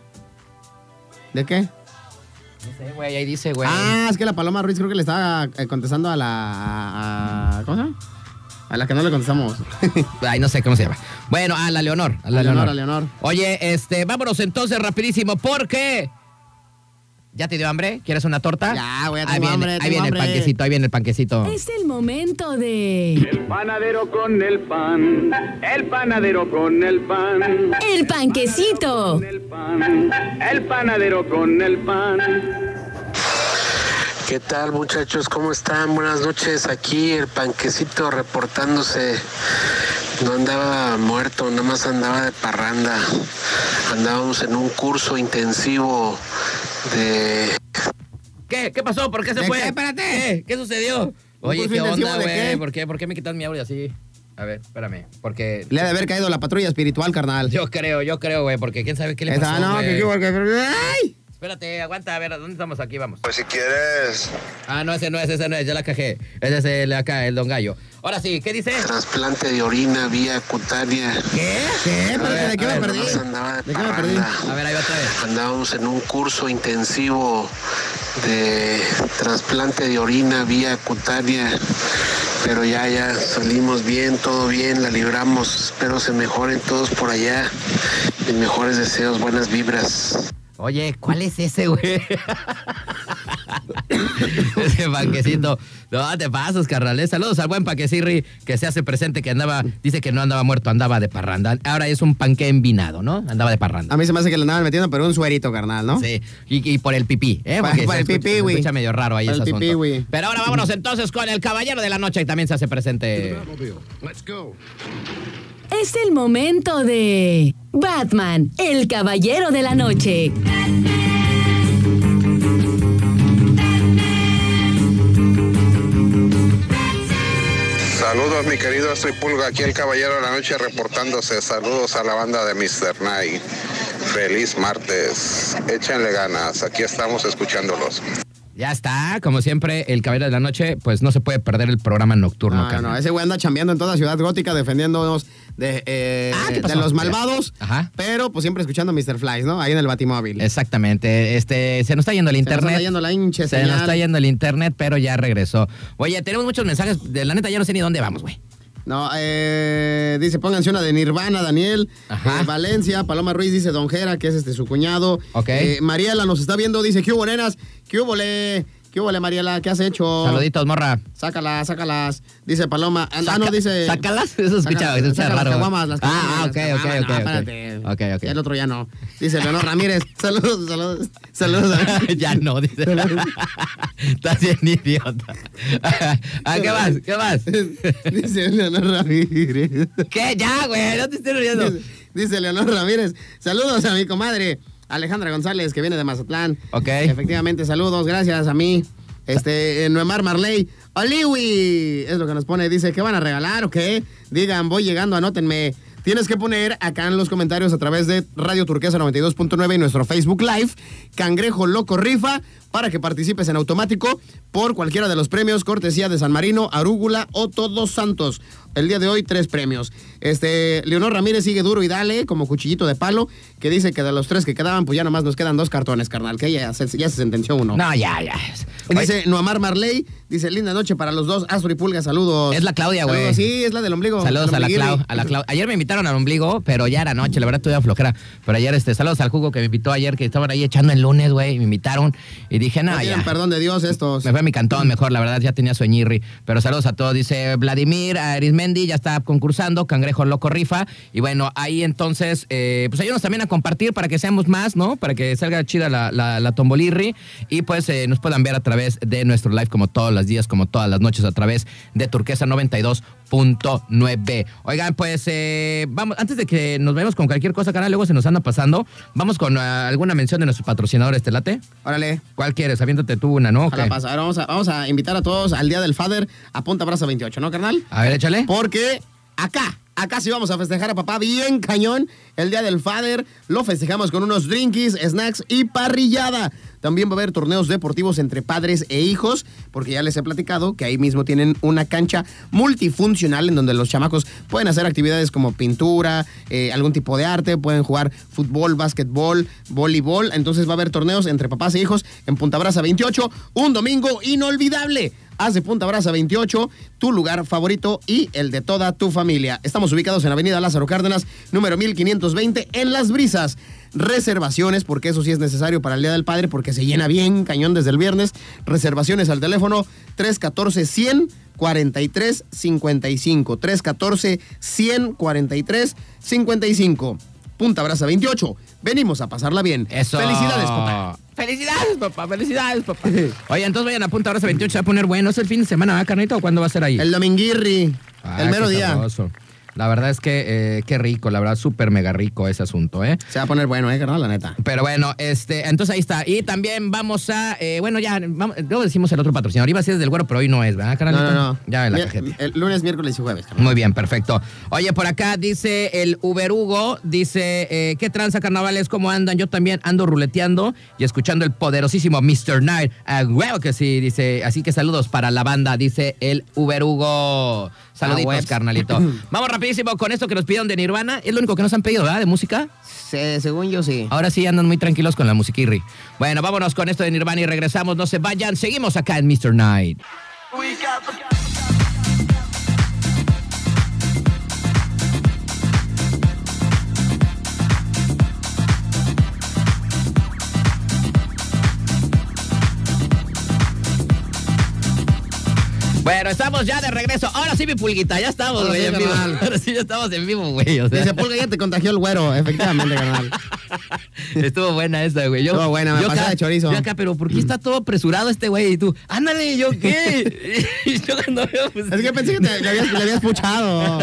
¿De qué? No sé, güey, ahí dice, güey. Ah, es que la Paloma Ruiz creo que le estaba eh, contestando a la... A, a- ¿Cómo se llama? A la que no le contestamos. <laughs> Ay, no sé cómo se llama. Bueno, a la Leonor. A la A Leonor, Leonor. a Leonor. Oye, este, vámonos entonces rapidísimo porque... ¿Ya te dio hambre? ¿Quieres una torta? Ya, güey, ya ahí viene, hambre, Ahí tengo viene hambre. el panquecito, ahí viene el panquecito. Es el momento de El panadero con el pan, el panadero con el pan, El Panquecito. el pan, el panadero con el pan. ¿Qué tal muchachos? ¿Cómo están? Buenas noches. Aquí el panquecito reportándose No andaba muerto, nada más andaba de parranda. Andábamos en un curso intensivo de ¿Qué? ¿Qué pasó? ¿Por qué se ¿De fue? qué? Espérate. ¿Qué? ¿Qué sucedió? Oye, ¿qué onda, güey? ¿Por qué? ¿Por qué me quitan mi audio así? A ver, espérame. Porque Le ha de haber caído la patrulla espiritual, carnal. yo creo, yo creo, güey, porque quién sabe qué le Esa, pasó, no, güey. que, que, que- ¡Ay! Espérate, aguanta, a ver, ¿dónde estamos aquí? Vamos. Pues si quieres, Ah, no, ese no es, ese no es, ya la cajé. Ese es el acá, el don Gallo. Ahora sí, ¿qué dice? trasplante de orina vía cutánea. ¿Qué? ¿Qué? A ver, ¿de qué a me ver, perdí? Nada más andaba de ¿De qué me perdí? A ver, ahí va otra vez. Andábamos en un curso intensivo de trasplante de orina vía cutánea, pero ya, ya salimos bien, todo bien, la libramos. Espero se mejoren todos por allá. Mis mejores deseos, buenas vibras. Oye, ¿cuál es ese, güey? <laughs> ese panquecito. No, te pasas, carnal. Eh, Saludos al buen panquecirri que se hace presente que andaba, dice que no andaba muerto, andaba de parranda. Ahora es un panque envinado, ¿no? Andaba de parranda. A mí se me hace que le andaban metiendo, pero un suerito, carnal, ¿no? Sí, y, y por el pipí, ¿eh? Porque se el escucha- pipí, se güey. escucha medio raro ahí ese el pipí, asunto. güey. Pero ahora vámonos entonces con el caballero de la noche que también se hace presente. Es el momento de Batman, el caballero de la noche. saludos mi querido Astrid Pulga, aquí el Caballero de la Noche reportándose. Saludos a la banda de Mr. Night. Feliz martes. Échenle ganas, aquí estamos escuchándolos. Ya está, como siempre, el caballero de la noche, pues no se puede perder el programa nocturno, No, no, carnal. no, ese güey anda chambeando en toda Ciudad Gótica defendiéndonos de, eh, Ah, los malvados, Ajá. pero pues siempre escuchando Mr. Flies, ¿no? Ahí en el Batimóvil. Exactamente, este, se nos está yendo el Se nos internet. anda yendo la hinche Se nos está yendo el internet, pero ya regresó. Oye, tenemos muchos mensajes, de la neta ya no sé ni dónde vamos, güey. No, eh, dice, pónganse una de Nirvana, Daniel. Ajá. Eh, Valencia, Paloma Ruiz dice Don Jera, que es este su cuñado. Ok. Eh, Mariela nos está viendo, dice, ¿qué hubo, nenas? ¿Qué hubo, le? ¿Qué hubo, le, Mariela? ¿Qué has hecho? Saluditos, morra. Sácalas, sácalas. Dice Paloma. Ah, Saca- no, dice. ¿Sácalas? Eso escucha- Saca- escucha saca raro, Las güey. caguamas, las Ah, caguamas, ok, ok, ok, No, ok. espérate. Ok, ok. Ya el otro ya no. Dice Leonor Ramírez. <laughs> Saludos, saludos. Saludos. <laughs> ya no, dice. <laughs> Estás bien idiota. ah, ¿qué más? ¿Qué más? Dice Leonor Ramírez. ¿Qué? Ya, güey, no te estoy riendo. Dice, dice Leonor Ramírez. Saludos a mi comadre Alejandra González, que viene de Mazatlán. Ok. Efectivamente, saludos, gracias a mí. Este, Noemar Marley. Oliwi, es lo que nos pone. Dice, ¿qué van a regalar o qué? Digan, voy llegando, anótenme. Tienes que poner acá en los comentarios a través de Radio Turquesa 92.9 y nuestro Facebook Live, Cangrejo Loco Rifa, para que participes en automático por cualquiera de los premios, cortesía de San Marino, Arúgula o Todos Santos. El día de hoy, tres premios. Este, Leonor Ramírez sigue duro y dale, como cuchillito de palo, que dice que de los tres que quedaban, pues ya nomás nos quedan dos cartones, carnal, que ya se, ya se sentenció uno. No, ya, ya. Dice Noamar Marley, dice linda noche para los dos, Astro y Pulga, saludos. Es la Claudia, güey. Sí, es la del ombligo. Saludos a la. Clau, a la Clau. Ayer me invitaron al ombligo, pero ya era noche, la verdad tuve flojera. Pero ayer, este, saludos al jugo que me invitó ayer, que estaban ahí echando el lunes, güey, me invitaron. Y dije, no, ya. perdón de Dios estos. Me fue a mi cantón mejor, la verdad, ya tenía sueñirri. Pero saludos a todos. Dice Vladimir Arismendi, ya está concursando, Cangrejo Loco Rifa. Y bueno, ahí entonces, eh, pues ayúdanos también a compartir para que seamos más, ¿no? Para que salga chida la, la, la tombolirri. Y pues eh, nos puedan ver a través de nuestro live, como todos los días, como todas las noches, a través de Turquesa 92.9. Oigan, pues eh, vamos, antes de que nos vayamos con cualquier cosa, cara, luego se nos anda pasando, vamos con ah, alguna mención de nuestro patrocinador, este late. Órale. ¿Cuál quieres? Aviéntate tú una, ¿no? ¿O Ojalá qué? pasa. Ahora vamos a, vamos a invitar a todos al Día del Father a Punta Brasa 28, ¿no, carnal? A ver, échale. Porque acá, acá sí vamos a festejar a papá bien cañón. El Día del Father lo festejamos con unos drinkies, snacks y parrillada. También va a haber torneos deportivos entre padres e hijos, porque ya les he platicado que ahí mismo tienen una cancha multifuncional en donde los chamacos pueden hacer actividades como pintura, eh, algún tipo de arte, pueden jugar fútbol, básquetbol, voleibol. Entonces va a haber torneos entre papás e hijos en Punta Brasa 28, un domingo inolvidable. Haz de Punta Brasa 28 tu lugar favorito y el de toda tu familia. Estamos ubicados en Avenida Lázaro Cárdenas, número 1520, en Las Brisas. Reservaciones, porque eso sí es necesario para el Día del Padre, porque se llena bien cañón desde el viernes. Reservaciones al teléfono 314 100 43 55 314 100 43 55 Punta Brasa 28. Venimos a pasarla bien. Eso. Felicidades, papá. Felicidades, papá. Felicidades, papá. <laughs> Oye, entonces vayan a Punta Brasa 28, se va a poner bueno. ¿Es el fin de semana, ¿verdad, carnita? ¿O cuándo va a ser ahí? El dominguirri. Ah, el mero qué día. sabroso. La verdad es que eh, qué rico, la verdad, súper mega rico ese asunto, ¿eh? Se va a poner bueno, ¿eh, carnal? La neta. Pero bueno, este, entonces ahí está. Y también vamos a, eh, bueno, ya, vamos, luego decimos el otro patrocinador. Iba a ser del güero, pero hoy no es, ¿verdad, No, carnalito? no, no. Ya en la Mi- cajeta. El lunes, miércoles y jueves, carnal. Muy bien, perfecto. Oye, por acá dice el Uber Hugo, dice, eh, ¿qué tranza carnavales? ¿Cómo andan? Yo también ando ruleteando y escuchando el poderosísimo Mr. Night. Ah, huevo que sí, dice, así que saludos para la banda, dice el Uber Hugo. Saluditos, webs. carnalito. <clears throat> Vamos rapidísimo con esto que nos pidieron de Nirvana. Es lo único que nos han pedido, ¿verdad? De música. Se- según yo, sí. Ahora sí andan muy tranquilos con la musiquirri. Bueno, vámonos con esto de Nirvana y regresamos. No se vayan. Seguimos acá en Mr. Night. We got the Bueno, estamos ya de regreso. Ahora sí, mi pulguita, ya estamos, Ahora güey, sí, en vivo. carnal. Ahora sí, ya estamos en vivo, güey. O sea, Dice Pulga, ya te contagió el güero, efectivamente, <laughs> carnal. estuvo buena esta, güey. Yo- Estuvo buena, me yo pasé acá- de chorizo. Yo acá, pero ¿por qué está todo apresurado este güey? Y tú, ándale, ¿yo qué? y <laughs> <laughs> yo cuando veo, pues... Es que pensé que te, le, habías, le habías puchado.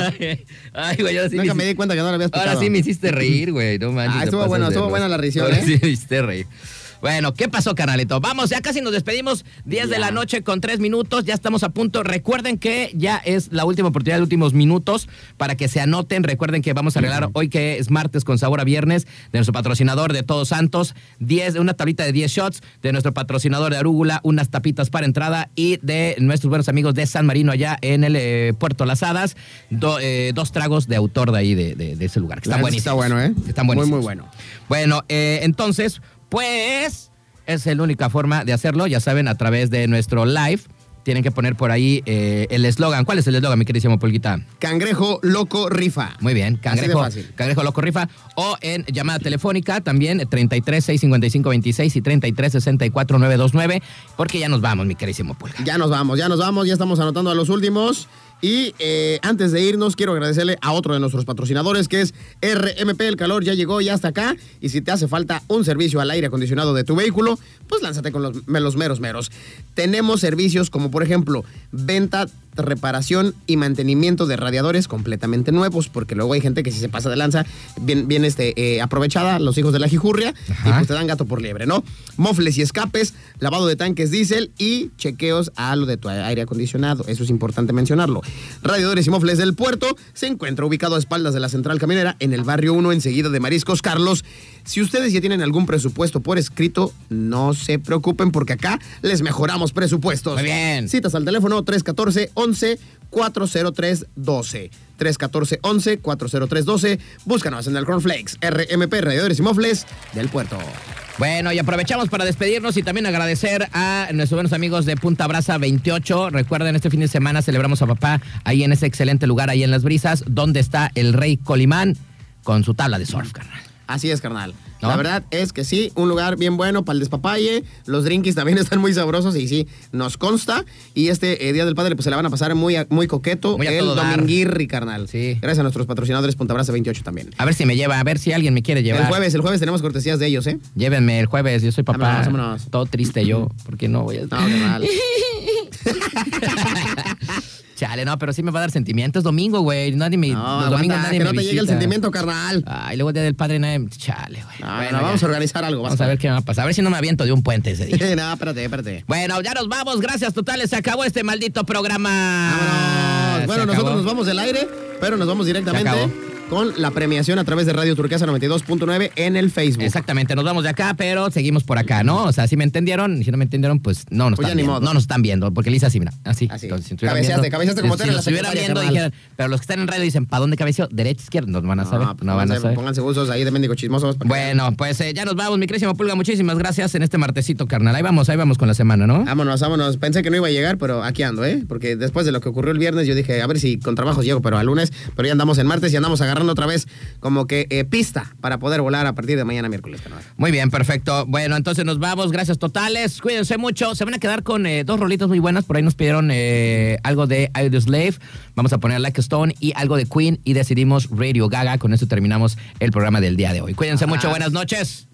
Ay, güey, ahora sí Nunca me di cuenta que no le habías Ahora puchado. sí me hiciste reír, güey. No manches. Ah, te estuvo pasas bueno, de estuvo buena la risión, Ahora ¿eh? Sí me hiciste reír. Bueno, ¿qué pasó, canalito? Vamos, ya casi nos despedimos. 10 de la noche con 3 minutos. Ya estamos a punto. Recuerden que ya es la última oportunidad de últimos minutos para que se anoten. Recuerden que vamos a regalar hoy que es martes con sabor a viernes de nuestro patrocinador de Todos Santos. 10, una tablita de 10 shots de nuestro patrocinador de Arúgula, unas tapitas para entrada y de nuestros buenos amigos de San Marino allá en el eh, Puerto Las Hadas. Do- eh, dos tragos de autor de ahí, de, de- de ese lugar. Que están buenísimos. está bueno, ¿eh? Están Muy, buenísimos. muy bueno. Bueno, eh, entonces, pues, es la única forma de hacerlo, ya saben, a través de nuestro live. Tienen que poner por ahí eh, el eslogan. ¿Cuál es el eslogan, mi queridísimo Pulguita? Cangrejo loco rifa. Muy bien, Cangrejo. Cangrejo Loco Rifa. O en llamada telefónica también, eh, 33 655 26 y 33 64 929. Porque ya nos vamos, mi queridísimo Pulga. Ya nos vamos, ya nos vamos, ya estamos anotando a los últimos. Y eh, antes de irnos, quiero agradecerle a otro de nuestros patrocinadores, que es RMP. El calor ya llegó, ya está acá. Y si te hace falta un servicio al aire acondicionado de tu vehículo, pues lánzate con los meros meros. Tenemos servicios como, por ejemplo, venta, reparación y mantenimiento de radiadores completamente nuevos, porque luego hay gente que si se pasa de lanza, bien, bien este, eh, aprovechada, los hijos de la jijurria, y pues te dan gato por liebre, ¿no? Mofles y escapes, lavado de tanques diésel y chequeos a lo de tu aire acondicionado. Eso es importante mencionarlo. Radiadores y mofles del puerto se encuentra ubicado a espaldas de la central camionera en el barrio 1, enseguida de Mariscos Carlos. Si ustedes ya tienen algún presupuesto por escrito, no se preocupen porque acá les mejoramos presupuestos. Muy bien. Citas al teléfono 314 11 403 12. 314 11 403 12. Búscanos en el Cornflakes, RMP Radiadores y Mofles del puerto. Bueno, y aprovechamos para despedirnos y también agradecer a nuestros buenos amigos de Punta Brasa 28. Recuerden, este fin de semana celebramos a papá ahí en ese excelente lugar, ahí en Las Brisas, donde está el rey Colimán con su tabla de surf, carnal. Así es, carnal. ¿No? La verdad es que sí, un lugar bien bueno para el despapalle. Los drinkies también <laughs> están muy sabrosos y sí, nos consta. Y este eh, Día del Padre, pues se la van a pasar muy, muy coqueto. Muy a el. Dominguirri, carnal. Sí. Gracias a nuestros patrocinadores Punta Brasa 28 también. A ver si me lleva, a ver si alguien me quiere llevar. El jueves, el jueves tenemos cortesías de ellos, ¿eh? Llévenme el jueves, yo soy papá. Vámonos, vámonos. Todo triste yo, <laughs> porque no voy a No, carnal. <laughs> Chale, no, pero sí me va a dar sentimiento. Es domingo, güey. Nadie me, No, los aguanta, domingos nadie que me no te llegue el sentimiento, carnal. Ay, luego el día del padre nadie. Chale, güey. No, Bueno, no, ya. vamos a organizar algo. Vamos a ver qué va a pasar. A ver si no me aviento de un puente ese día. <laughs> no, espérate, espérate. Bueno, ya nos vamos. Gracias totales. Se acabó este maldito programa. Vámonos. Bueno, nosotros nos vamos del aire, pero nos vamos directamente. Con la premiación a través de Radio Turquesa 92.9 en el Facebook. Exactamente, nos vamos de acá, pero seguimos por acá, ¿no? O sea, si me entendieron, si no me entendieron, pues no nos Pues ya están ni viendo. modo. No nos están viendo, porque hice así, mira, así. Así. Entonces, si Cabeceaste, viendo- cabeceaste como si- eres si la nos estuvieran viendo, dijeran, pero los que están en radio dicen, ¿para dónde cabeció? Derecha, izquierda, nos van a saber, No, pues no, van a saber. Pónganse usos ahí de mendigo chismosos. Bueno, pues eh, ya nos vamos, mi querísimo Pulga. Muchísimas gracias en este martesito, carnal. Ahí vamos, ahí vamos con la semana, ¿no? Vámonos, vámonos. Pensé que no iba a llegar, pero aquí ando, ¿eh? Porque después de lo que ocurrió el viernes, yo dije, a ver si con trabajos llego, pero al lunes. Pero ya andamos en martes y andamos agarrando otra vez como que eh, pista para poder volar a partir de mañana miércoles. Muy bien, perfecto. Bueno, entonces nos vamos. Gracias totales. Cuídense mucho. Se van a quedar con eh, dos rolitas muy buenas. Por ahí nos pidieron eh, algo de Slave. Vamos a poner Like Stone y algo de Queen. Y decidimos Radio Gaga. Con eso terminamos el programa del día de hoy. Cuídense mucho. Buenas noches.